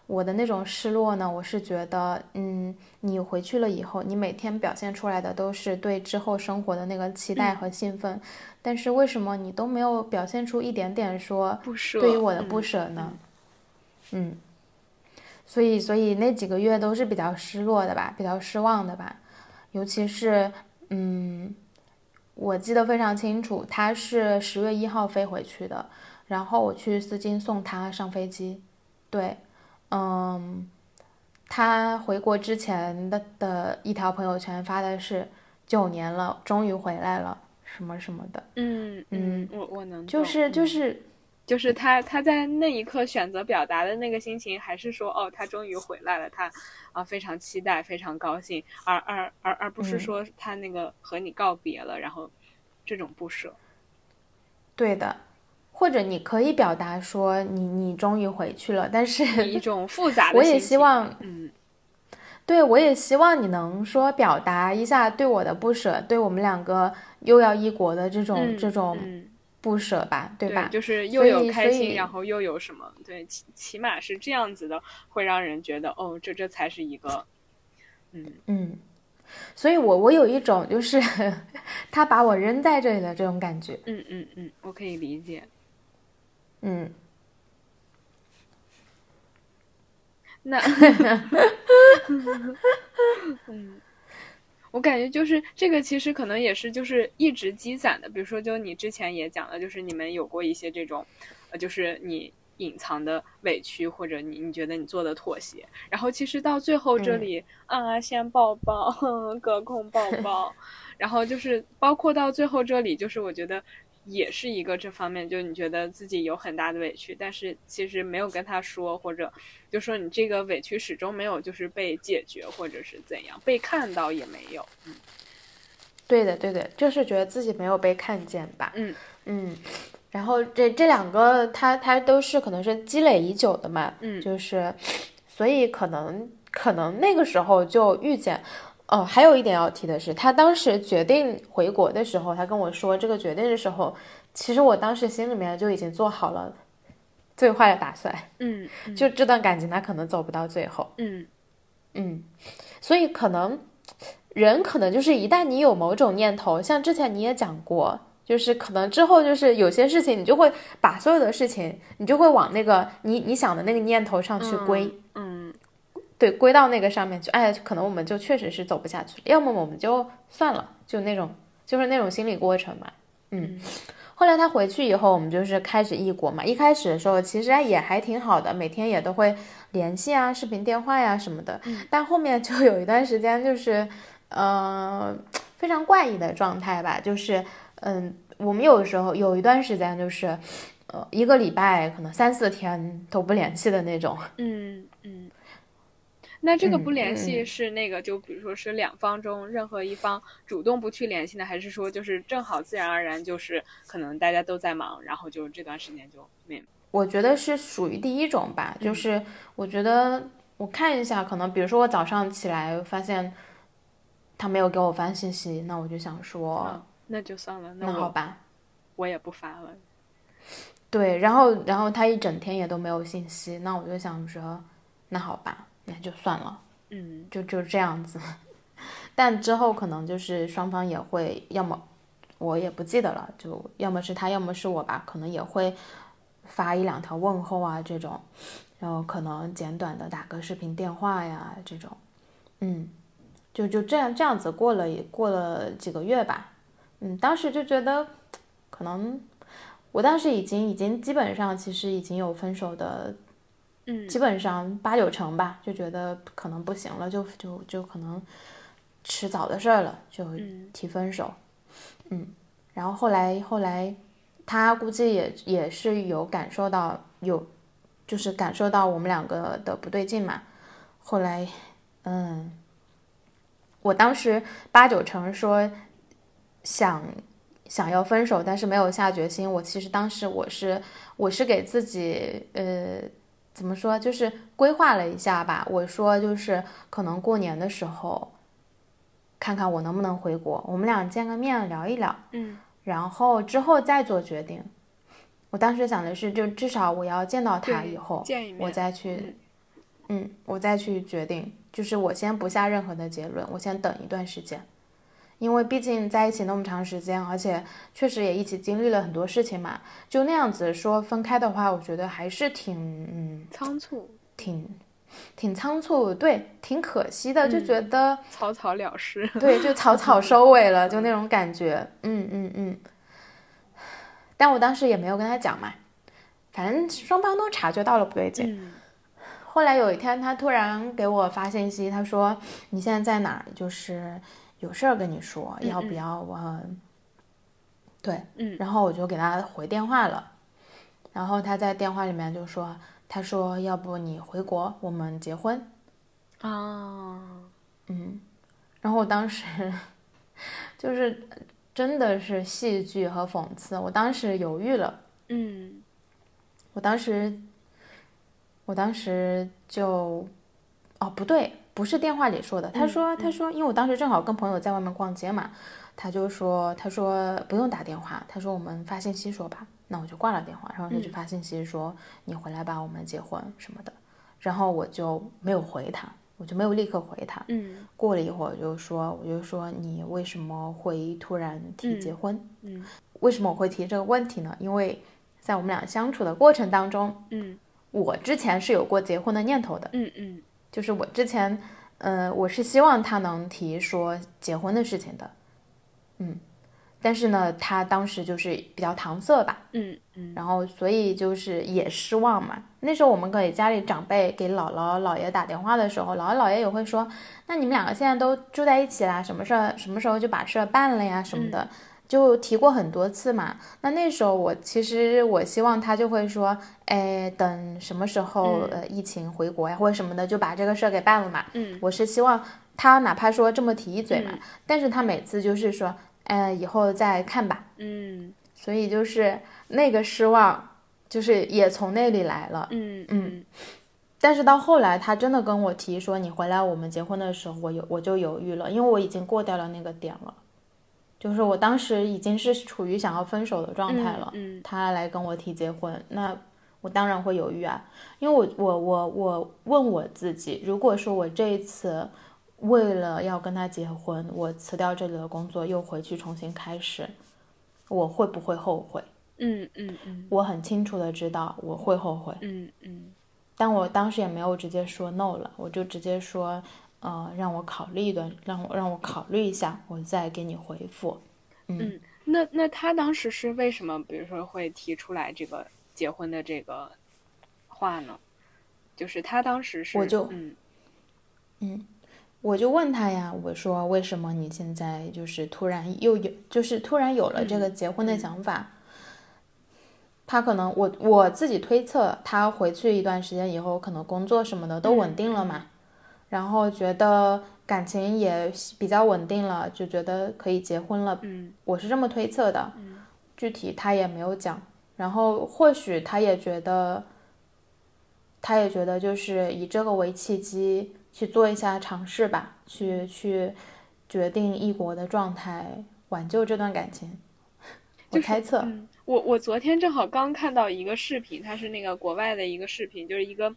我的那种失落呢，我是觉得，嗯，你回去了以后，你每天表现出来的都是对之后生活的那个期待和兴奋，但是为什么你都没有表现出一点点说不舍，对于我的不舍呢？嗯。所以，所以那几个月都是比较失落的吧，比较失望的吧。尤其是嗯，我记得非常清楚，他是十月一号飞回去的，然后我去丝巾送他上飞机。对，嗯，他回国之前的的一条朋友圈发的是九年了，终于回来了，什么什么的。嗯嗯，我我能就是就是。是。就是他，他在那一刻选择表达的那个心情，还是说，哦，他终于回来了，他啊非常期待，非常高兴，而而而而不是说他那个和你告别了，然后这种不舍。对的，或者你可以表达说你你终于回去了，但是一种复杂的。我也希望，嗯，对我也希望你能说表达一下对我的不舍，对我们两个又要异国的这种这种。不舍吧，对吧？就是又有开心，然后又有什么？对，起起码是这样子的，会让人觉得哦，这这才是一个，嗯嗯。所以我我有一种就是 他把我扔在这里的这种感觉。嗯嗯嗯，我可以理解。嗯。那。嗯。我感觉就是这个，其实可能也是就是一直积攒的。比如说，就你之前也讲了，就是你们有过一些这种，呃，就是你隐藏的委屈，或者你你觉得你做的妥协，然后其实到最后这里啊，先抱抱，隔空抱抱，然后就是包括到最后这里，就是我觉得。也是一个这方面，就你觉得自己有很大的委屈，但是其实没有跟他说，或者就说你这个委屈始终没有就是被解决，或者是怎样被看到也没有。嗯，对的，对的，就是觉得自己没有被看见吧。嗯嗯，然后这这两个他他都是可能是积累已久的嘛。嗯，就是所以可能可能那个时候就遇见。哦，还有一点要提的是，他当时决定回国的时候，他跟我说这个决定的时候，其实我当时心里面就已经做好了最坏的打算。嗯，就这段感情他可能走不到最后。嗯嗯，所以可能人可能就是一旦你有某种念头，像之前你也讲过，就是可能之后就是有些事情你就会把所有的事情你就会往那个你你想的那个念头上去归。嗯。对，归到那个上面去，哎，可能我们就确实是走不下去，要么我们就算了，就那种，就是那种心理过程嘛。嗯，后来他回去以后，我们就是开始异国嘛。一开始的时候，其实也还挺好的，每天也都会联系啊，视频电话呀什么的。但后面就有一段时间，就是，呃，非常怪异的状态吧，就是，嗯，我们有的时候有一段时间就是，呃，一个礼拜可能三四天都不联系的那种。嗯嗯。那这个不联系是那个，就比如说是两方中任何一方主动不去联系呢，还是说就是正好自然而然就是可能大家都在忙，然后就这段时间就没。我觉得是属于第一种吧，就是我觉得我看一下，可能比如说我早上起来发现他没有给我发信息，那我就想说那就算了，那好吧，我也不发了。对，然后然后他一整天也都没有信息，那我就想着那好吧。那就算了，嗯，就就这样子，但之后可能就是双方也会，要么我也不记得了，就要么是他，要么是我吧，可能也会发一两条问候啊这种，然后可能简短的打个视频电话呀这种，嗯，就就这样这样子过了也过了几个月吧，嗯，当时就觉得可能我当时已经已经基本上其实已经有分手的。嗯，基本上八九成吧，就觉得可能不行了，就就就可能迟早的事儿了，就提分手。嗯，然后后来后来，他估计也也是有感受到有，就是感受到我们两个的不对劲嘛。后来，嗯，我当时八九成说想想要分手，但是没有下决心。我其实当时我是我是给自己呃。怎么说？就是规划了一下吧。我说，就是可能过年的时候，看看我能不能回国，我们俩见个面聊一聊。嗯，然后之后再做决定。我当时想的是，就至少我要见到他以后，我再去，嗯，我再去决定。就是我先不下任何的结论，我先等一段时间。因为毕竟在一起那么长时间，而且确实也一起经历了很多事情嘛，就那样子说分开的话，我觉得还是挺嗯仓促，挺挺仓促，对，挺可惜的，就觉得草草了事，对，就草草收尾了，就那种感觉，嗯嗯嗯。但我当时也没有跟他讲嘛，反正双方都察觉到了不对劲。后来有一天，他突然给我发信息，他说：“你现在在哪儿？就是有事儿跟你说，要不要我？”对，嗯，然后我就给他回电话了，然后他在电话里面就说：“他说要不你回国，我们结婚。”啊，嗯，然后我当时就是真的是戏剧和讽刺，我当时犹豫了，嗯，我当时。我当时就，哦，不对，不是电话里说的。他说，他说，因为我当时正好跟朋友在外面逛街嘛，他就说，他说不用打电话，他说我们发信息说吧。那我就挂了电话，然后他就发信息说你回来吧，我们结婚什么的。然后我就没有回他，我就没有立刻回他。嗯。过了一会儿，我就说，我就说你为什么会突然提结婚？嗯。为什么我会提这个问题呢？因为在我们俩相处的过程当中，嗯。我之前是有过结婚的念头的，嗯嗯，就是我之前，呃，我是希望他能提说结婚的事情的，嗯，但是呢，他当时就是比较搪塞吧，嗯嗯，然后所以就是也失望嘛。那时候我们给家里长辈给姥姥姥爷打电话的时候，姥姥姥爷也会说，那你们两个现在都住在一起啦，什么事儿什么时候就把事儿办了呀什么的。就提过很多次嘛，那那时候我其实我希望他就会说，哎，等什么时候呃疫情回国呀或者什么的，就把这个事儿给办了嘛。嗯，我是希望他哪怕说这么提一嘴嘛，但是他每次就是说，哎，以后再看吧。嗯，所以就是那个失望，就是也从那里来了。嗯嗯，但是到后来他真的跟我提说你回来我们结婚的时候，我有我就犹豫了，因为我已经过掉了那个点了。就是我当时已经是处于想要分手的状态了，嗯，他来跟我提结婚，那我当然会犹豫啊，因为我我我我问我自己，如果说我这一次为了要跟他结婚，我辞掉这里的工作，又回去重新开始，我会不会后悔？嗯嗯嗯，我很清楚的知道我会后悔，嗯嗯，但我当时也没有直接说 no 了，我就直接说。呃，让我考虑一段，让我让我考虑一下，我再给你回复。嗯，那那他当时是为什么，比如说会提出来这个结婚的这个话呢？就是他当时是，我就嗯嗯，我就问他呀，我说为什么你现在就是突然又有，就是突然有了这个结婚的想法？他可能我我自己推测，他回去一段时间以后，可能工作什么的都稳定了嘛。然后觉得感情也比较稳定了，就觉得可以结婚了。嗯，我是这么推测的。嗯，具体他也没有讲。然后或许他也觉得，他也觉得就是以这个为契机去做一下尝试吧，去去决定异国的状态，挽救这段感情。我猜测。我我昨天正好刚看到一个视频，它是那个国外的一个视频，就是一个。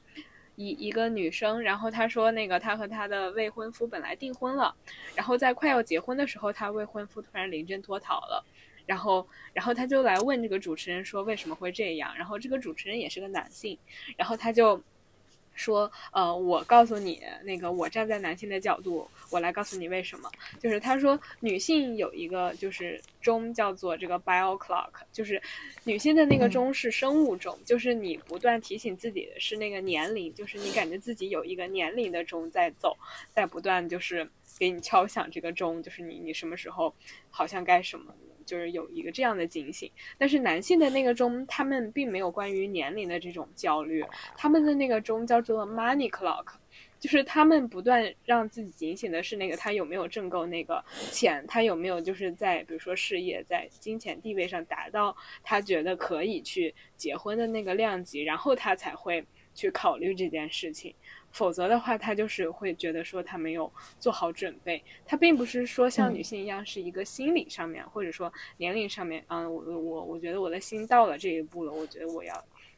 一一个女生，然后她说，那个她和她的未婚夫本来订婚了，然后在快要结婚的时候，她未婚夫突然临阵脱逃了，然后，然后她就来问这个主持人说为什么会这样，然后这个主持人也是个男性，然后他就。说，呃，我告诉你，那个我站在男性的角度，我来告诉你为什么。就是他说，女性有一个就是钟叫做这个 bio clock，就是女性的那个钟是生物钟，就是你不断提醒自己的是那个年龄，就是你感觉自己有一个年龄的钟在走，在不断就是给你敲响这个钟，就是你你什么时候好像该什么。就是有一个这样的警醒，但是男性的那个钟，他们并没有关于年龄的这种焦虑，他们的那个钟叫做 money clock，就是他们不断让自己警醒的是那个他有没有挣够那个钱，他有没有就是在比如说事业在金钱地位上达到他觉得可以去结婚的那个量级，然后他才会去考虑这件事情。否则的话，他就是会觉得说他没有做好准备。他并不是说像女性一样是一个心理上面，或者说年龄上面，嗯，我我我觉得我的心到了这一步了，我觉得我要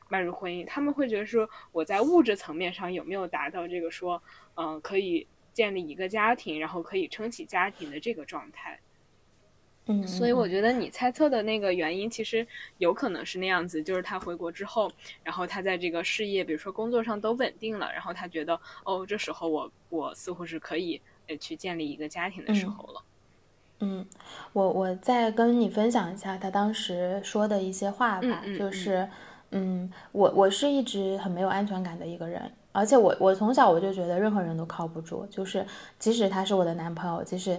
迈入婚姻。他们会觉得说我在物质层面上有没有达到这个说，嗯，可以建立一个家庭，然后可以撑起家庭的这个状态。嗯，所以我觉得你猜测的那个原因，其实有可能是那样子，就是他回国之后，然后他在这个事业，比如说工作上都稳定了，然后他觉得，哦，这时候我我似乎是可以呃去建立一个家庭的时候了。嗯，我我再跟你分享一下他当时说的一些话吧，就是，嗯，我我是一直很没有安全感的一个人，而且我我从小我就觉得任何人都靠不住，就是即使他是我的男朋友，即使。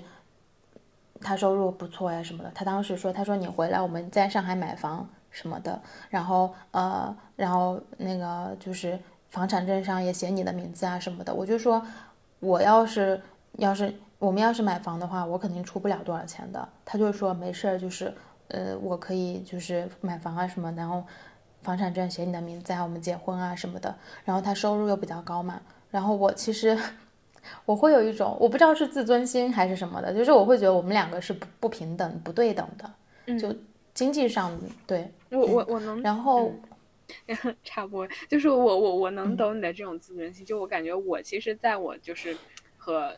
他收入不错呀，什么的。他当时说：“他说你回来，我们在上海买房什么的。然后呃，然后那个就是房产证上也写你的名字啊什么的。”我就说：“我要是要是我们要是买房的话，我肯定出不了多少钱的。”他就说：“没事儿，就是呃，我可以就是买房啊什么，然后房产证写你的名字啊，我们结婚啊什么的。然后他收入又比较高嘛。然后我其实。”我会有一种我不知道是自尊心还是什么的，就是我会觉得我们两个是不不平等、不对等的，就经济上对。我我我能，然后 差不多，就是我我我能懂你的这种自尊心。就我感觉我其实在我就是和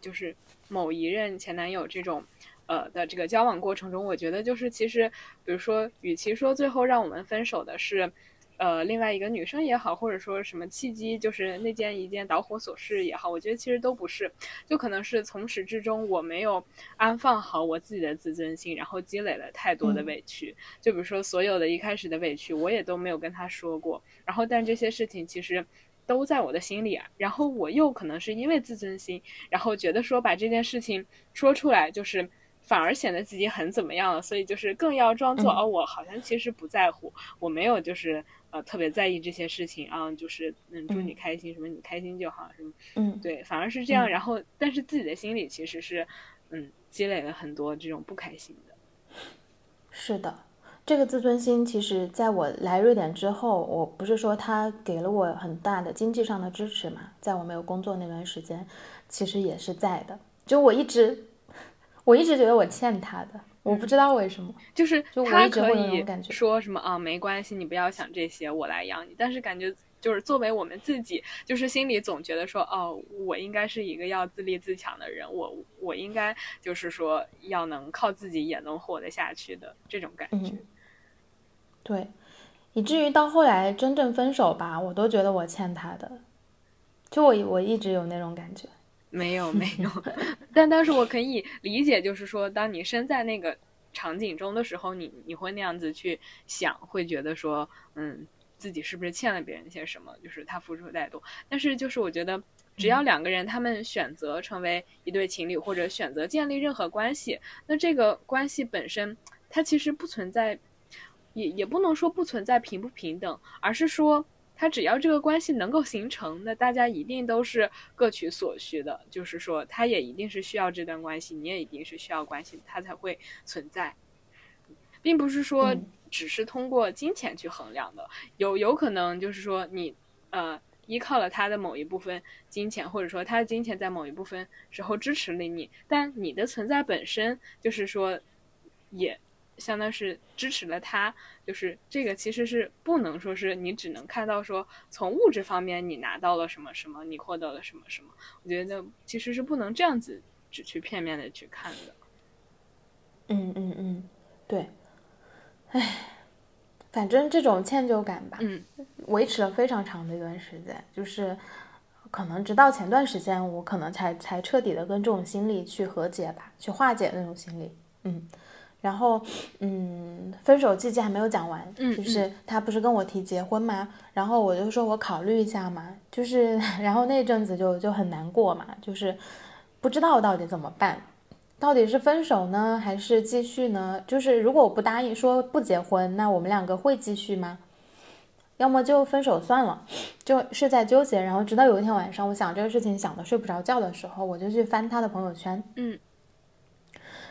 就是某一任前男友这种呃的这个交往过程中，我觉得就是其实比如说，与其说最后让我们分手的是。呃，另外一个女生也好，或者说什么契机，就是那件一件导火索事也好，我觉得其实都不是，就可能是从始至终我没有安放好我自己的自尊心，然后积累了太多的委屈。就比如说所有的一开始的委屈，我也都没有跟他说过，然后但这些事情其实都在我的心里啊，然后我又可能是因为自尊心，然后觉得说把这件事情说出来，就是反而显得自己很怎么样了，所以就是更要装作哦，我好像其实不在乎，我没有就是。呃，特别在意这些事情啊，就是嗯，祝你开心，什么你开心就好，什么嗯，对，反而是这样。然后，但是自己的心里其实是嗯，积累了很多这种不开心的。是的，这个自尊心，其实在我来瑞典之后，我不是说他给了我很大的经济上的支持嘛，在我没有工作那段时间，其实也是在的。就我一直，我一直觉得我欠他的。我不知道为什么，就是他可以说什么啊，没关系，你不要想这些，我来养你。但是感觉就是作为我们自己，就是心里总觉得说，哦，我应该是一个要自立自强的人，我我应该就是说要能靠自己也能活得下去的这种感觉。对，以至于到后来真正分手吧，我都觉得我欠他的，就我我一直有那种感觉。没有没有，但但是我可以理解，就是说，当你身在那个场景中的时候，你你会那样子去想，会觉得说，嗯，自己是不是欠了别人一些什么？就是他付出太多。但是就是我觉得，只要两个人他们选择成为一对情侣，或者选择建立任何关系，那这个关系本身它其实不存在，也也不能说不存在平不平等，而是说。他只要这个关系能够形成，那大家一定都是各取所需的。就是说，他也一定是需要这段关系，你也一定是需要关系，他才会存在，并不是说只是通过金钱去衡量的。有有可能就是说，你呃依靠了他的某一部分金钱，或者说他的金钱在某一部分时候支持了你，但你的存在本身就是说也。相当是支持了他，就是这个其实是不能说是你只能看到说从物质方面你拿到了什么什么，你获得了什么什么。我觉得其实是不能这样子只去片面的去看的。嗯嗯嗯，对。唉，反正这种歉疚感吧，嗯，维持了非常长的一段时间，就是可能直到前段时间，我可能才才彻底的跟这种心理去和解吧，去化解那种心理，嗯。然后，嗯，分手季节还没有讲完，就是他不是跟我提结婚吗？然后我就说我考虑一下嘛，就是，然后那阵子就就很难过嘛，就是不知道到底怎么办，到底是分手呢，还是继续呢？就是如果我不答应说不结婚，那我们两个会继续吗？要么就分手算了，就是在纠结。然后直到有一天晚上，我想这个事情想的睡不着觉的时候，我就去翻他的朋友圈，嗯。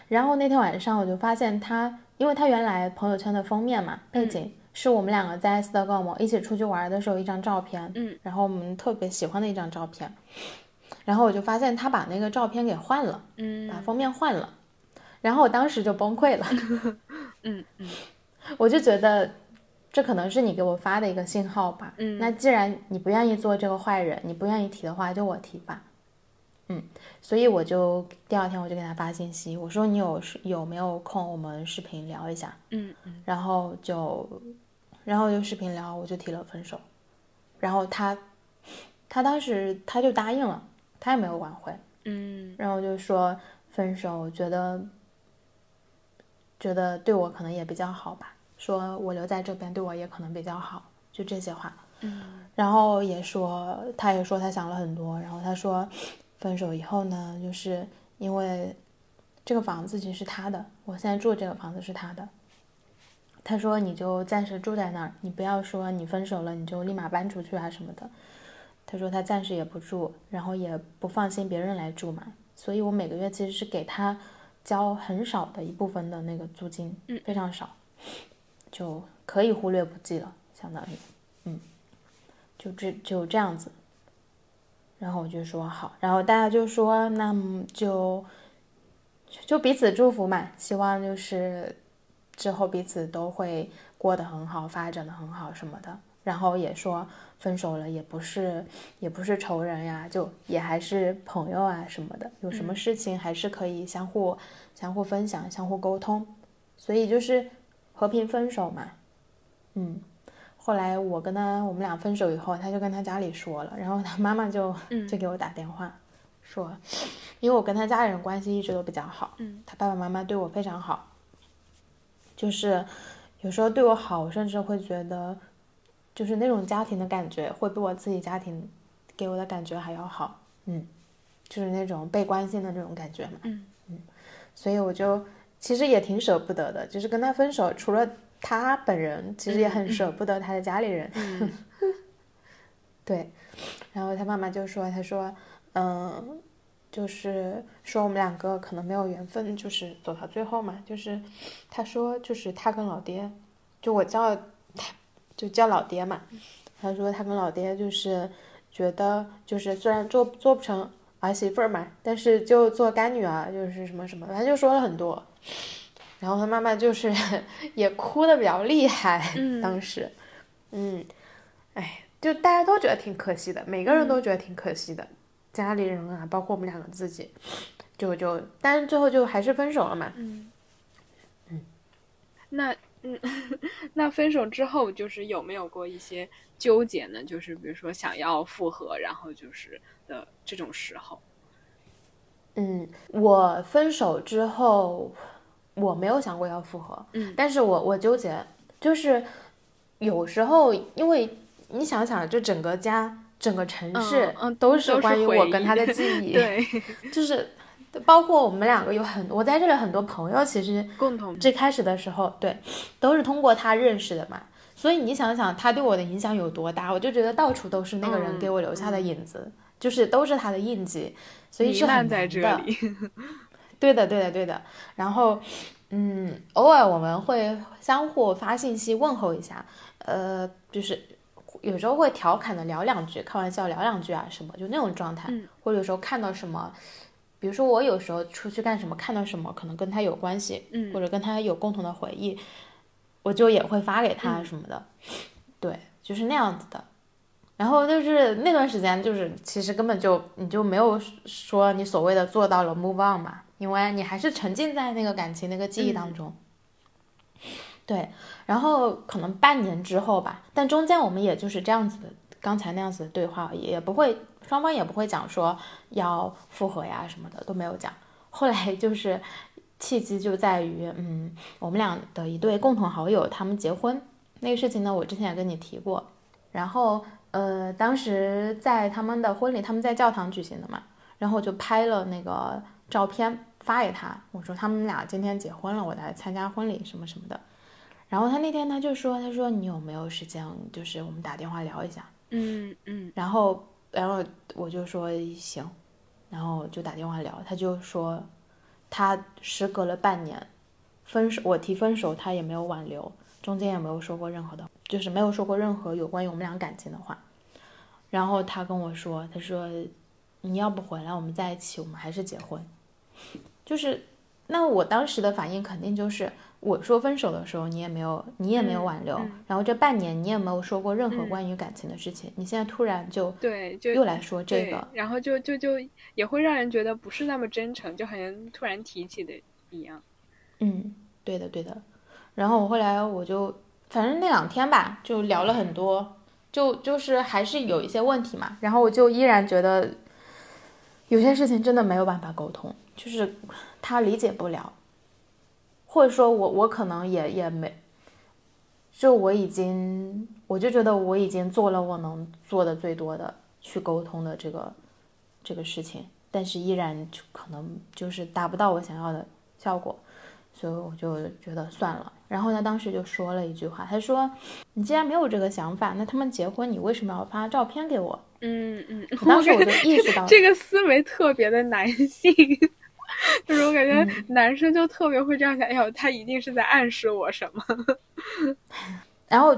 然后那天晚上我就发现他，因为他原来朋友圈的封面嘛，背景是我们两个在 Stockholm 一起出去玩的时候一张照片，嗯，然后我们特别喜欢的一张照片，然后我就发现他把那个照片给换了，嗯，把封面换了，然后我当时就崩溃了，嗯嗯，我就觉得这可能是你给我发的一个信号吧，嗯，那既然你不愿意做这个坏人，你不愿意提的话，就我提吧。嗯，所以我就第二天我就给他发信息，我说你有有没有空，我们视频聊一下。嗯嗯，然后就，然后就视频聊，我就提了分手，然后他，他当时他就答应了，他也没有挽回。嗯，然后就说分手，觉得觉得对我可能也比较好吧，说我留在这边对我也可能比较好，就这些话。嗯，然后也说，他也说他想了很多，然后他说分手以后呢，就是因为这个房子其实是他的，我现在住这个房子是他的。他说你就暂时住在那儿，你不要说你分手了你就立马搬出去啊什么的。他说他暂时也不住，然后也不放心别人来住嘛，所以我每个月其实是给他交很少的一部分的那个租金，嗯，非常少，就可以忽略不计了，相当于，嗯，就这就这样子。然后我就说好，然后大家就说那么就就彼此祝福嘛，希望就是之后彼此都会过得很好，发展的很好什么的。然后也说分手了也不是也不是仇人呀，就也还是朋友啊什么的，有什么事情还是可以相互相互分享、相互沟通，所以就是和平分手嘛。嗯，后来我跟他我们俩分手以后，他就跟他家里说了，然后他妈妈就就给我打电话说，因为我跟他家里人关系一直都比较好，嗯，他爸爸妈妈对我非常好，就是有时候对我好，我甚至会觉得。就是那种家庭的感觉，会比我自己家庭给我的感觉还要好，嗯，就是那种被关心的那种感觉嘛，嗯。嗯，所以我就其实也挺舍不得的，就是跟他分手，除了他本人，其实也很舍不得他的家里人，对，然后他妈妈就说，他说，嗯，就是说我们两个可能没有缘分，就是走到最后嘛，就是他说，就是他跟老爹，就我叫他。就叫老爹嘛，他说他跟老爹就是觉得就是虽然做做不成儿媳妇儿嘛，但是就做干女儿就是什么什么，反正就说了很多。然后他妈妈就是 也哭的比较厉害，当时，嗯，哎，就大家都觉得挺可惜的，每个人都觉得挺可惜的，家里人啊，包括我们两个自己，就就，但是最后就还是分手了嘛。嗯嗯，那。嗯，那分手之后就是有没有过一些纠结呢？就是比如说想要复合，然后就是的这种时候。嗯，我分手之后我没有想过要复合，嗯，但是我我纠结，就是有时候因为你想想，就整个家、整个城市，嗯，都是关于我跟他的记忆，对，就是。包括我们两个有很，我在这里很多朋友，其实共同最开始的时候，对，都是通过他认识的嘛。所以你想想，他对我的影响有多大，我就觉得到处都是那个人给我留下的影子，就是都是他的印记，所以是很在这里。对的，对的，对的。然后，嗯，偶尔我们会相互发信息问候一下，呃，就是有时候会调侃的聊两句，开玩笑聊两句啊什么，就那种状态。或者有时候看到什么。比如说我有时候出去干什么，看到什么可能跟他有关系，嗯，或者跟他有共同的回忆，我就也会发给他什么的，对，就是那样子的。然后就是那段时间，就是其实根本就你就没有说你所谓的做到了 move on 嘛，因为你还是沉浸在那个感情那个记忆当中。对，然后可能半年之后吧，但中间我们也就是这样子的，刚才那样子的对话，也不会。双方也不会讲说要复合呀什么的都没有讲。后来就是契机就在于，嗯，我们俩的一对共同好友他们结婚那个事情呢，我之前也跟你提过。然后呃，当时在他们的婚礼，他们在教堂举行的嘛，然后我就拍了那个照片发给他，我说他们俩今天结婚了，我来参加婚礼什么什么的。然后他那天他就说，他说你有没有时间，就是我们打电话聊一下。嗯嗯，然后。然后我就说行，然后就打电话聊，他就说，他时隔了半年，分手，我提分手，他也没有挽留，中间也没有说过任何的，就是没有说过任何有关于我们俩感情的话。然后他跟我说，他说，你要不回来，我们在一起，我们还是结婚。就是那我当时的反应肯定就是，我说分手的时候，你也没有，你也没有挽留，嗯然后这半年你也没有说过任何关于感情的事情，你现在突然就对，就又来说这个，然后就就就也会让人觉得不是那么真诚，就好像突然提起的一样。嗯，对的对的。然后我后来我就反正那两天吧，就聊了很多，就就是还是有一些问题嘛，然后我就依然觉得有些事情真的没有办法沟通，就是他理解不了，或者说我我可能也也没，就我已经我就觉得我已经做了我能做的最多的去沟通的这个这个事情，但是依然就可能就是达不到我想要的效果。所以我就觉得算了。然后他当时就说了一句话，他说：“你既然没有这个想法，那他们结婚你为什么要发照片给我嗯嗯，？”当时我就意识到，这个思维特别的男性，就是我感觉嗯男生就特别会这样想，哎呦，他一定是在暗示我什么。然后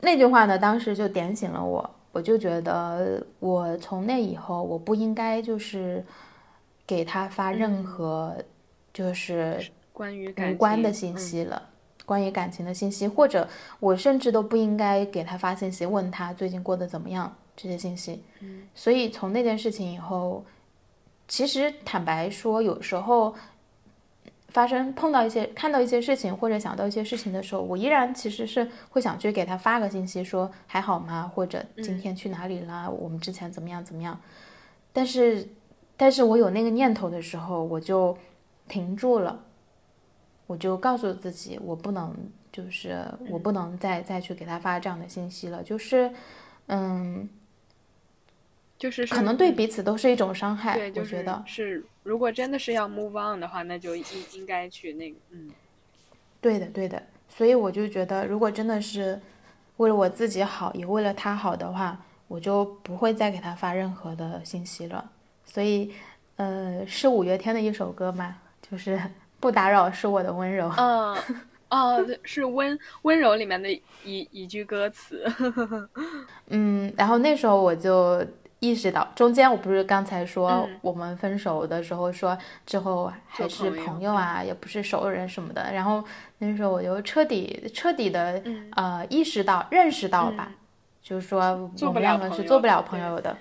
那句话呢，当时就点醒了我，我就觉得我从那以后，我不应该就是给他发任何就是关于感无关的信息了。关于感情的信息，或者我甚至都不应该给他发信息，问他最近过得怎么样这些信息。嗯所以从那件事情以后，其实坦白说，有时候发生碰到一些看到一些事情或者想到一些事情的时候，我依然其实是会想去给他发个信息，说还好吗？或者今天去哪里啦？我们之前怎么样怎么样？但是，但是我有那个念头的时候，我就停住了。我就告诉自己，我不能，就是我不能再再去给他发这样的信息了，就是，嗯，就是是可能对彼此都是一种伤害，对，就是我觉得，是，如果真的是要 move on 的话，那就应应该去那个，嗯对的，对的。所以我就觉得，如果真的是为了我自己好，也为了他好的话，我就不会再给他发任何的信息了。所以，呃，是五月天的一首歌嘛，就是不打扰是我的温柔。嗯哦，是温温柔里面的一一句歌词，嗯，然后那时候我就意识到，中间我不是刚才说嗯我们分手的时候说之后还是朋友啊，也不是熟人什么的。然后那时候我就彻底彻底的、嗯呃意识到认识到吧，就是说我们两个是做不了朋友的。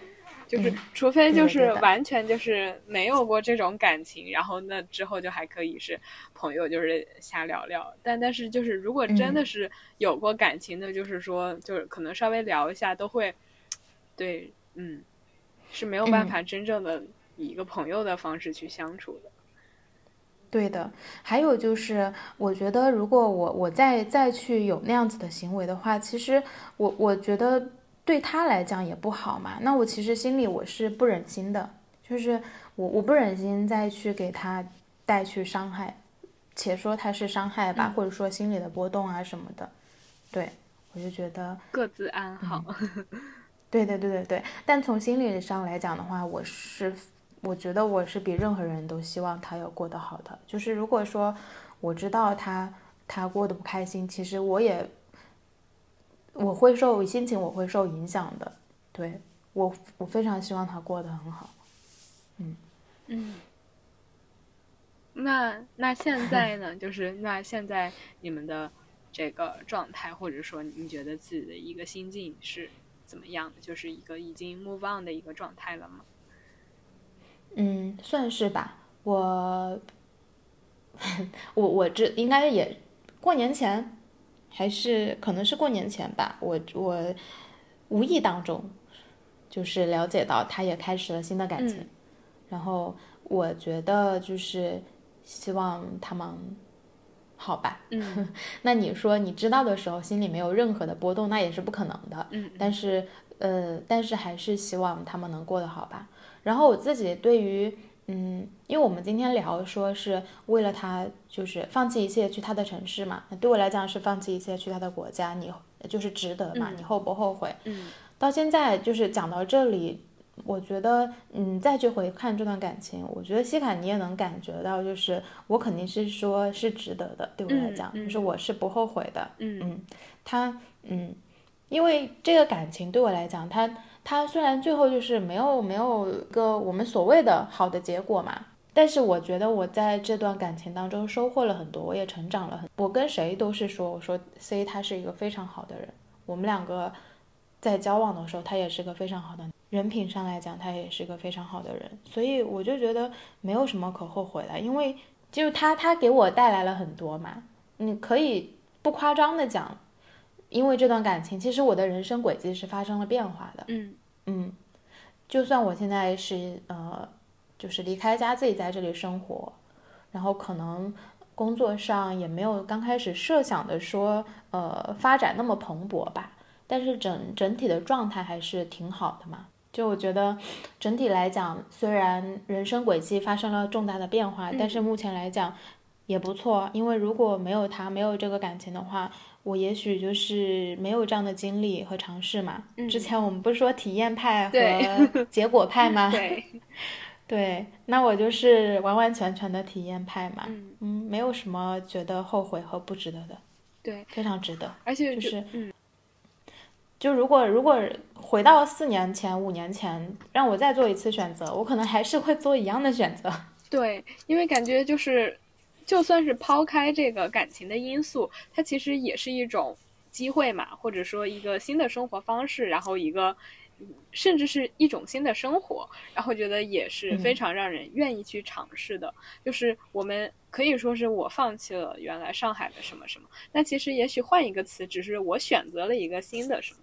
就是嗯除非就是完全就是没有过这种感情，然后那之后就还可以是朋友，就是瞎聊聊。但但是就是如果真的嗯是有过感情的，就是说就是可能稍微聊一下都会，对，嗯，是没有办嗯法真正的以一个朋友的方式去相处的。对的，还有就是，我觉得如果我我再再去有那样子的行为的话，其实我我觉得对他来讲也不好嘛。那我其实心里我是不忍心的，就是我我不忍心再去给他带去伤害，且说他是伤害吧，或者说心里的波动啊什么的。对，我就觉得各自安好。对对对对对，但从心理上来讲的话，我是我觉得我是比任何人都希望他要过得好的。就是如果说我知道他他过得不开心，其实我也我会受心情我会受影响的。对我我非常希望他过得很好。嗯嗯，那那现在呢？就是那现在你们的这个状态，或者说你觉得自己的一个心境是怎么样的？就是一个已经 move on 的一个状态了吗？嗯，算是吧。我 我我这应该也过年前，还是可能是过年前吧。我我无意当中就是了解到他也开始了新的感情，嗯然后我觉得就是希望他们好吧。嗯 那你说你知道的时候心里没有任何的波动，那也是不可能的。嗯但是呃，但是还是希望他们能过得好吧。然后我自己对于嗯，因为我们今天聊说是为了他，就是放弃一切去他的城市嘛。那对我来讲是放弃一切去他的国家，你就是值得嘛？嗯你后不后悔？嗯到现在就是讲到这里，我觉得，嗯，再去回看这段感情，我觉得西卡你也能感觉到，就是我肯定是说是值得的，对我来讲，嗯嗯就是我是不后悔的。嗯嗯，他，嗯，因为这个感情对我来讲，他他虽然最后就是没有没有一个我们所谓的好的结果嘛，但是我觉得我在这段感情当中收获了很多，我也成长了很。我跟谁都是说，我说 C 他是一个非常好的人，我们两个在交往的时候，他也是个非常好的人品上来讲，他也是个非常好的人，所以我就觉得没有什么可后悔的，因为就是他他给我带来了很多嘛，你可以不夸张的讲，因为这段感情，其实我的人生轨迹是发生了变化的，嗯嗯，就算我现在是呃。就是离开家自己在这里生活，然后可能工作上也没有刚开始设想的说，呃，发展那么蓬勃吧。但是整整体的状态还是挺好的嘛。就我觉得整体来讲，虽然人生轨迹发生了重大的变化，但是目前来讲也不错。因为如果没有他，没有这个感情的话，我也许就是没有这样的经历和尝试嘛。之前我们不是说体验派和 结果派吗？对。对，那我就是完完全全的体验派嘛，嗯，没有什么觉得后悔和不值得的，对，非常值得，而且就是，嗯，就如果如果回到四年前、五年前，让我再做一次选择，我可能还是会做一样的选择。对，因为感觉就是，就算是抛开这个感情的因素，它其实也是一种机会嘛，或者说一个新的生活方式，然后一个。甚至是一种新的生活，然后觉得也是非常让人愿意去尝试的。就是我们可以说是我放弃了原来上海的什么什么，那其实也许换一个词，只是我选择了一个新的什么。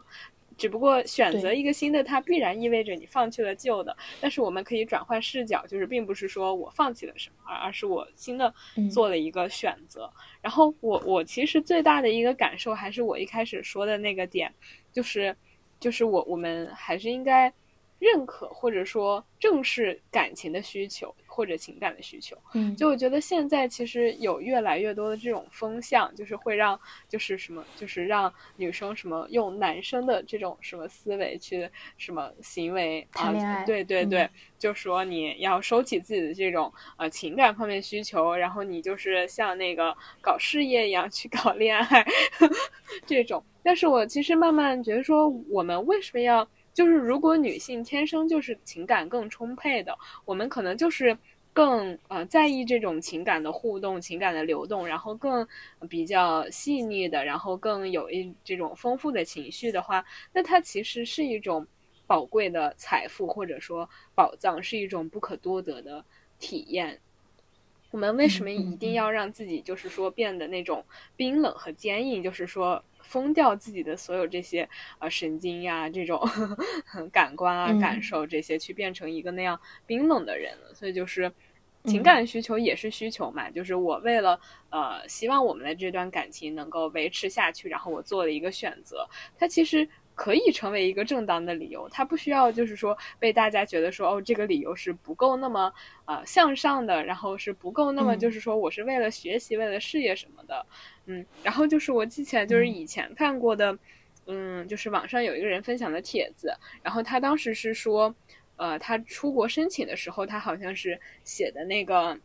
只不过选择一个新的，它必然意味着你放弃了旧的。但是我们可以转换视角，就是并不是说我放弃了什么，而而是我新的做了一个选择。然后我我其实最大的一个感受还是我一开始说的那个点，就是。就是我，我们还是应该认可或者说正视感情的需求。或者情感的需求。嗯，就我觉得现在其实有越来越多的这种风向，就是会让就是什么，就是让女生什么用男生的这种什么思维去什么行为啊，对对对，就说你要收起自己的这种呃情感方面需求，然后你就是像那个搞事业一样去搞恋爱 这种。但是我其实慢慢觉得说，我们为什么要就是，如果女性天生就是情感更充沛的，我们可能就是更呃在意这种情感的互动、情感的流动，然后更比较细腻的，然后更有一这种丰富的情绪的话，那它其实是一种宝贵的财富或者说宝藏，是一种不可多得的体验。我们为什么一定要让自己就是说变得那种冰冷和坚硬？就是说。封掉自己的所有这些呃神经呀，这种 感官啊、感受这些，去变成一个那样冰冷的人了。所以就是情感需求也是需求嘛。就是我为了呃希望我们的这段感情能够维持下去，然后我做了一个选择。它其实。可以成为一个正当的理由，它不需要就是说被大家觉得说哦，这个理由是不够那么呃向上的，然后是不够那么就是说我是为了学习、为了事业什么的，嗯，然后就是我记起来就是以前看过的，嗯，就是网上有一个人分享的帖子，然后他当时是说，呃，他出国申请的时候，他好像是写的那个。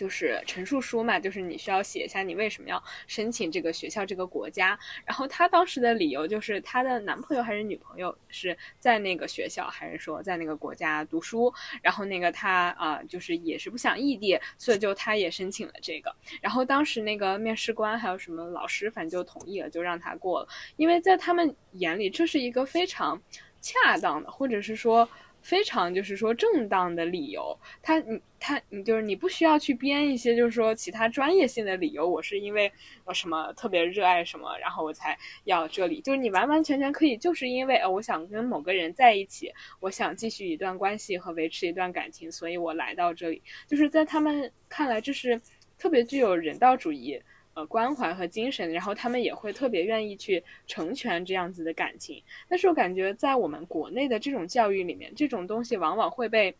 就是陈述书嘛，就是你需要写一下你为什么要申请这个学校、这个国家。然后她当时的理由就是她的男朋友还是女朋友是在那个学校，还是说在那个国家读书。然后那个她啊，就是也是不想异地，所以就她也申请了这个。然后当时那个面试官还有什么老师，反正就同意了，就让她过了。因为在他们眼里，这是一个非常恰当的，或者是说。非常就是说正当的理由，他你他你就是你不需要去编一些就是说其他专业性的理由。我是因为我什么特别热爱什么，然后我才要这里。就是你完完全全可以就是因为呃我想跟某个人在一起，我想继续一段关系和维持一段感情，所以我来到这里。就是在他们看来，这是特别具有人道主义。呃，关怀和精神，然后他们也会特别愿意去成全这样子的感情。但是我感觉在我们国内的这种教育里面，这种东西往往会被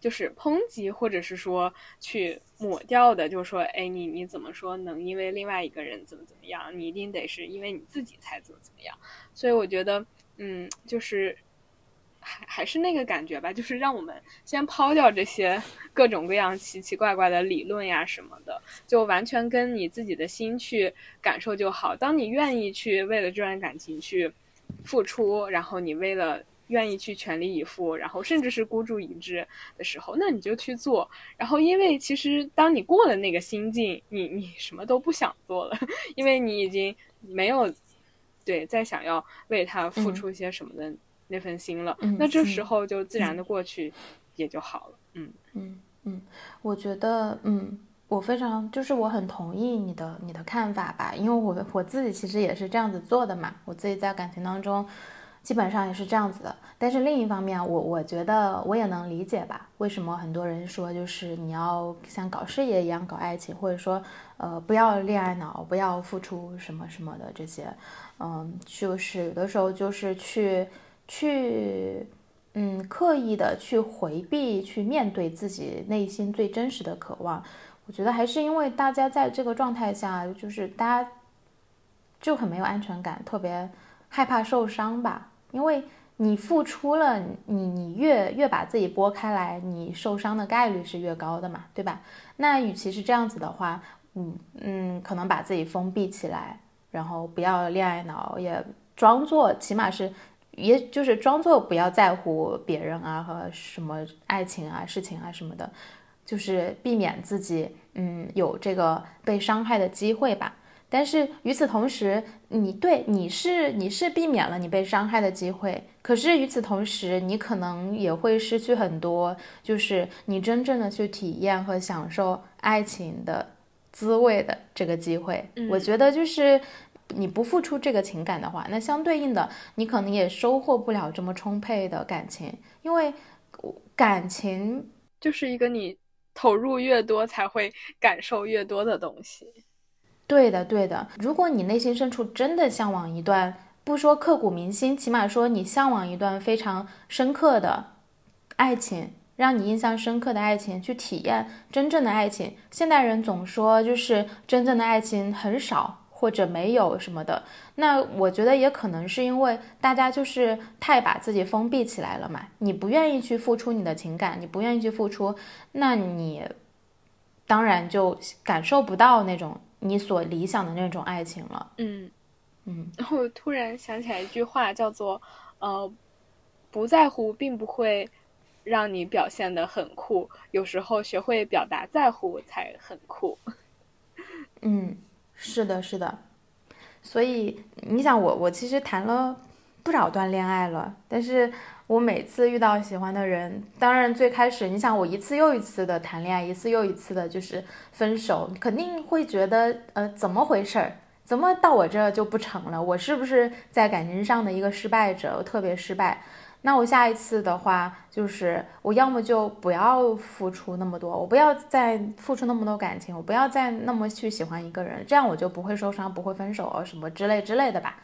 就是抨击，或者是说去抹掉的。就是说，哎，你你怎么说能因为另外一个人怎么怎么样？你一定得是因为你自己才怎么怎么样？所以我觉得，嗯，就是。还还是那个感觉吧，就是让我们先抛掉这些各种各样奇奇怪怪的理论呀什么的，就完全跟你自己的心去感受就好。当你愿意去为了这段感情去付出，然后你为了愿意去全力以赴，然后甚至是孤注一掷的时候，那你就去做。然后，因为其实当你过了那个心境，你你什么都不想做了，因为你已经没有对再想要为他付出一些什么的那份心了。那这时候就自然的过去也就好了。嗯嗯嗯，我觉得嗯。我非常就是我很同意你的你的看法吧，因为我我自己其实也是这样子做的嘛，我自己在感情当中基本上也是这样子的。但是另一方面，我我觉得我也能理解吧，为什么很多人说就是你要像搞事业一样搞爱情，或者说呃不要恋爱脑，不要付出什么什么的这些，嗯，就是有的时候就是去去嗯刻意的去回避去面对自己内心最真实的渴望。我觉得还是因为大家在这个状态下，就是大家就很没有安全感，特别害怕受伤吧。因为你付出了，你你越越把自己拨开来，你受伤的概率是越高的嘛，对吧？那与其是这样子的话，嗯嗯，可能把自己封闭起来，然后不要恋爱脑，也装作起码是，也就是装作不要在乎别人啊和什么爱情啊、事情啊什么的。就是避免自己，嗯，有这个被伤害的机会吧。但是与此同时，你对你是你是避免了你被伤害的机会，可是与此同时，你可能也会失去很多，就是你真正的去体验和享受爱情的滋味的这个机会。我觉得就是你不付出这个情感的话，那相对应的，你可能也收获不了这么充沛的感情，因为感情就是一个你。投入越多，才会感受越多的东西。对的，对的。如果你内心深处真的向往一段，不说刻骨铭心，起码说你向往一段非常深刻的爱情，让你印象深刻的爱情，去体验真正的爱情。现代人总说，就是真正的爱情很少。或者没有什么的，那我觉得也可能是因为大家就是太把自己封闭起来了嘛。你不愿意去付出你的情感，你不愿意去付出，那你当然就感受不到那种你所理想的那种爱情了。嗯嗯。然后突然想起来一句话，叫做“呃，不在乎并不会让你表现的很酷，有时候学会表达在乎才很酷。”嗯。是的，是的，所以你想我，我其实谈了不少段恋爱了，但是我每次遇到喜欢的人，当然最开始，你想我一次又一次的谈恋爱，一次又一次的就是分手，肯定会觉得，呃，怎么回事儿？怎么到我这就不成了？我是不是在感情上的一个失败者？我特别失败。那我下一次的话，就是我要么就不要付出那么多，我不要再付出那么多感情，我不要再那么去喜欢一个人，这样我就不会受伤，不会分手啊什么之类之类的吧。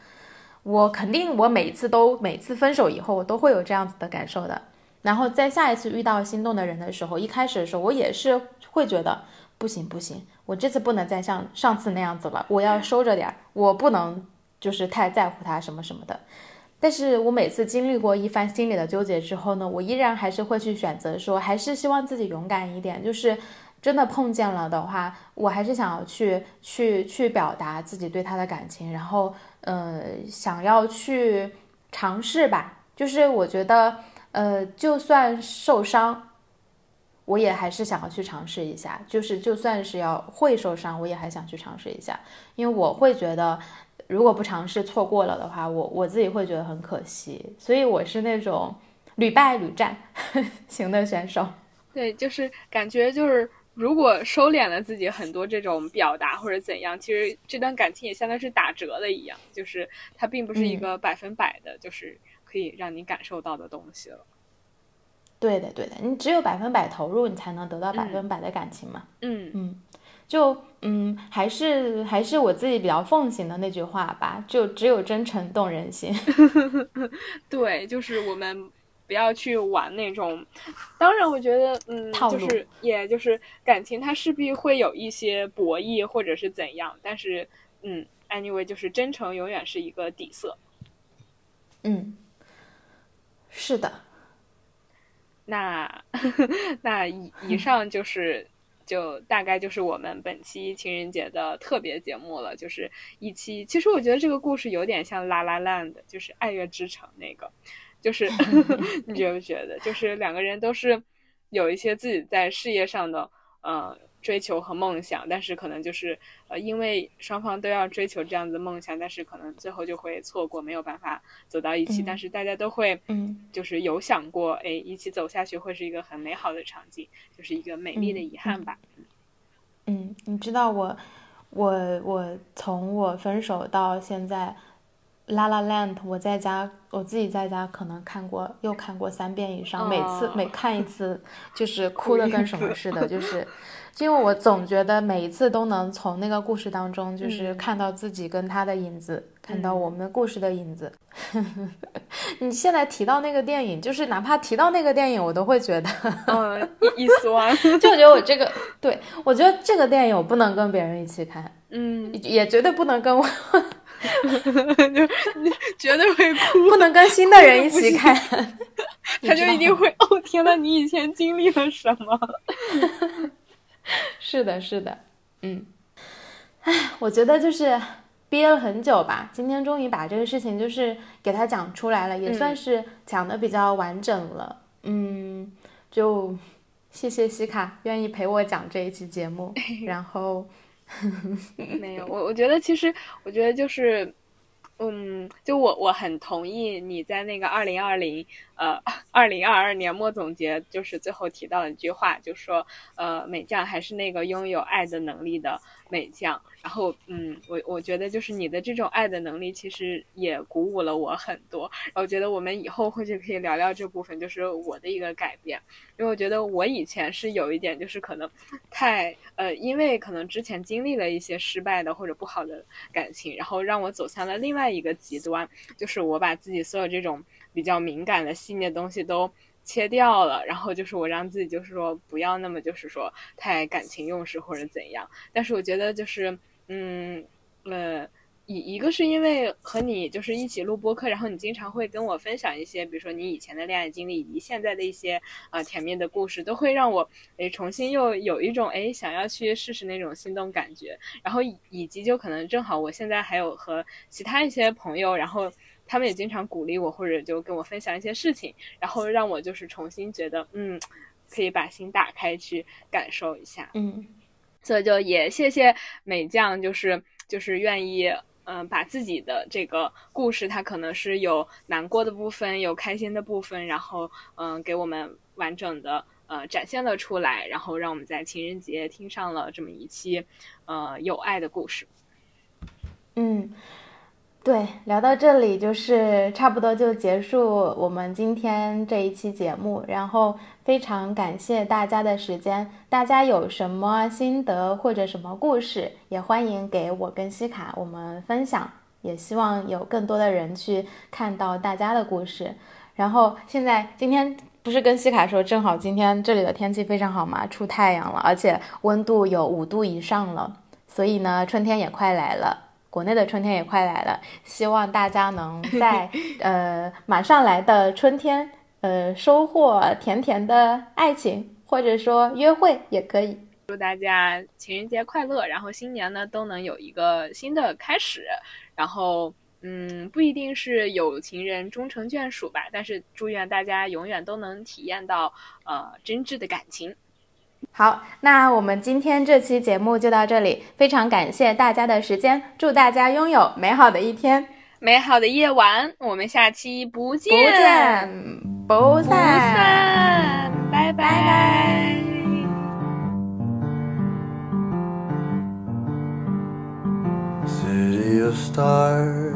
我肯定，我每次都每次分手以后，我都会有这样子的感受的。然后在下一次遇到心动的人的时候，一开始的时候，我也是会觉得不行不行，我这次不能再像上次那样子了，我要收着点儿，我不能就是太在乎他什么什么的。但是我每次经历过一番心理的纠结之后呢，我依然还是会去选择说，还是希望自己勇敢一点。就是真的碰见了的话，我还是想要去去去表达自己对他的感情，然后呃，想要去尝试吧。就是我觉得呃，就算受伤，我也还是想要去尝试一下。就是就算是要会受伤，我也还想去尝试一下，因为我会觉得。如果不尝试错过了的话，我我自己会觉得很可惜，所以我是那种屡败屡战 型的选手。对，就是感觉就是如果收敛了自己很多这种表达或者怎样，其实这段感情也相当是打折了一样，就是它并不是一个百分百的，就是可以让你感受到的东西了。对的，对的，你只有百分百投入，你才能得到百分百的感情嘛。嗯嗯。就嗯，还是还是我自己比较奉行的那句话吧，就只有真诚动人心。对，就是我们不要去玩那种。当然，我觉得嗯，就是也就是感情，它势必会有一些博弈或者是怎样，但是嗯，anyway，就是真诚永远是一个底色。嗯，是的。那 那以以上就是。就大概就是我们本期情人节的特别节目了，就是一期。其实我觉得这个故事有点像《拉拉烂》的》，就是《爱乐之城》那个，就是 你觉不觉得？就是两个人都是有一些自己在事业上的呃追求和梦想，但是可能就是呃因为双方都要追求这样子的梦想，但是可能最后就会错过，没有办法走到一起。但是大家都会嗯，就是有想过，哎，一起走下去会是一个很美好的场景，就是一个美丽的遗憾吧。嗯，你知道我我我从我分手到现在。La La Land，我在家，我自己在家可能看过，又看过三遍以上，每次每看一次 就是哭的跟什么似的，就是，因为我总觉得每一次都能从那个故事当中，就是看到自己跟他的影子，看到我们故事的影子。你现在提到那个电影，就是哪怕提到那个电影，我都会觉得，嗯，一酸。就我觉得我这个，对我觉得这个电影我不能跟别人一起看，嗯，也绝对不能跟我。就 绝对会哭，不能跟新的人一起看，他就一定会哦天呐，你以前经历了什么？是的，是的，嗯，哎，我觉得就是憋了很久吧，今天终于把这个事情就是给他讲出来了，也算是讲的比较完整了。嗯，就谢谢西卡愿意陪我讲这一期节目，然后。没有，我我觉得其实，我觉得就是，嗯，就我我很同意你在那个二零二零呃二零二二年末总结，就是最后提到的一句话，就说呃美将还是那个拥有爱的能力的。美将，然后嗯，我我觉得就是你的这种爱的能力，其实也鼓舞了我很多。然后觉得我们以后或许可以聊聊这部分，就是我的一个改变。因为我觉得我以前是有一点，就是可能太呃，因为可能之前经历了一些失败的或者不好的感情，然后让我走向了另外一个极端，就是我把自己所有这种比较敏感的细腻的东西都。切掉了，然后就是我让自己就是说不要那么就是说太感情用事或者怎样。但是我觉得就是嗯呃一一个是因为和你就是一起录播客，然后你经常会跟我分享一些，比如说你以前的恋爱经历以及现在的一些啊甜蜜的故事，都会让我诶重新又有一种诶想要去试试那种心动感觉。然后以及就可能正好我现在还有和其他一些朋友，然后。他们也经常鼓励我，或者就跟我分享一些事情，然后让我就是重新觉得，嗯，可以把心打开去感受一下，嗯，所以就也谢谢美酱，就是就是愿意，嗯，把自己的这个故事，它可能是有难过的部分，有开心的部分，然后嗯，给我们完整的呃展现了出来，然后让我们在情人节听上了这么一期呃有爱的故事，嗯。对，聊到这里就是差不多就结束我们今天这一期节目。然后非常感谢大家的时间，大家有什么心得或者什么故事，也欢迎给我跟西卡我们分享。也希望有更多的人去看到大家的故事。然后现在今天不是跟西卡说，正好今天这里的天气非常好嘛，出太阳了，而且温度有五度以上了，所以呢，春天也快来了。国内的春天也快来了，希望大家能在 呃马上来的春天，呃收获甜甜的爱情，或者说约会也可以。祝大家情人节快乐，然后新年呢都能有一个新的开始，然后嗯不一定是有情人终成眷属吧，但是祝愿大家永远都能体验到呃真挚的感情。好，那我们今天这期节目就到这里，非常感谢大家的时间，祝大家拥有美好的一天，美好的夜晚，我们下期不见不见不散，拜拜。of stars.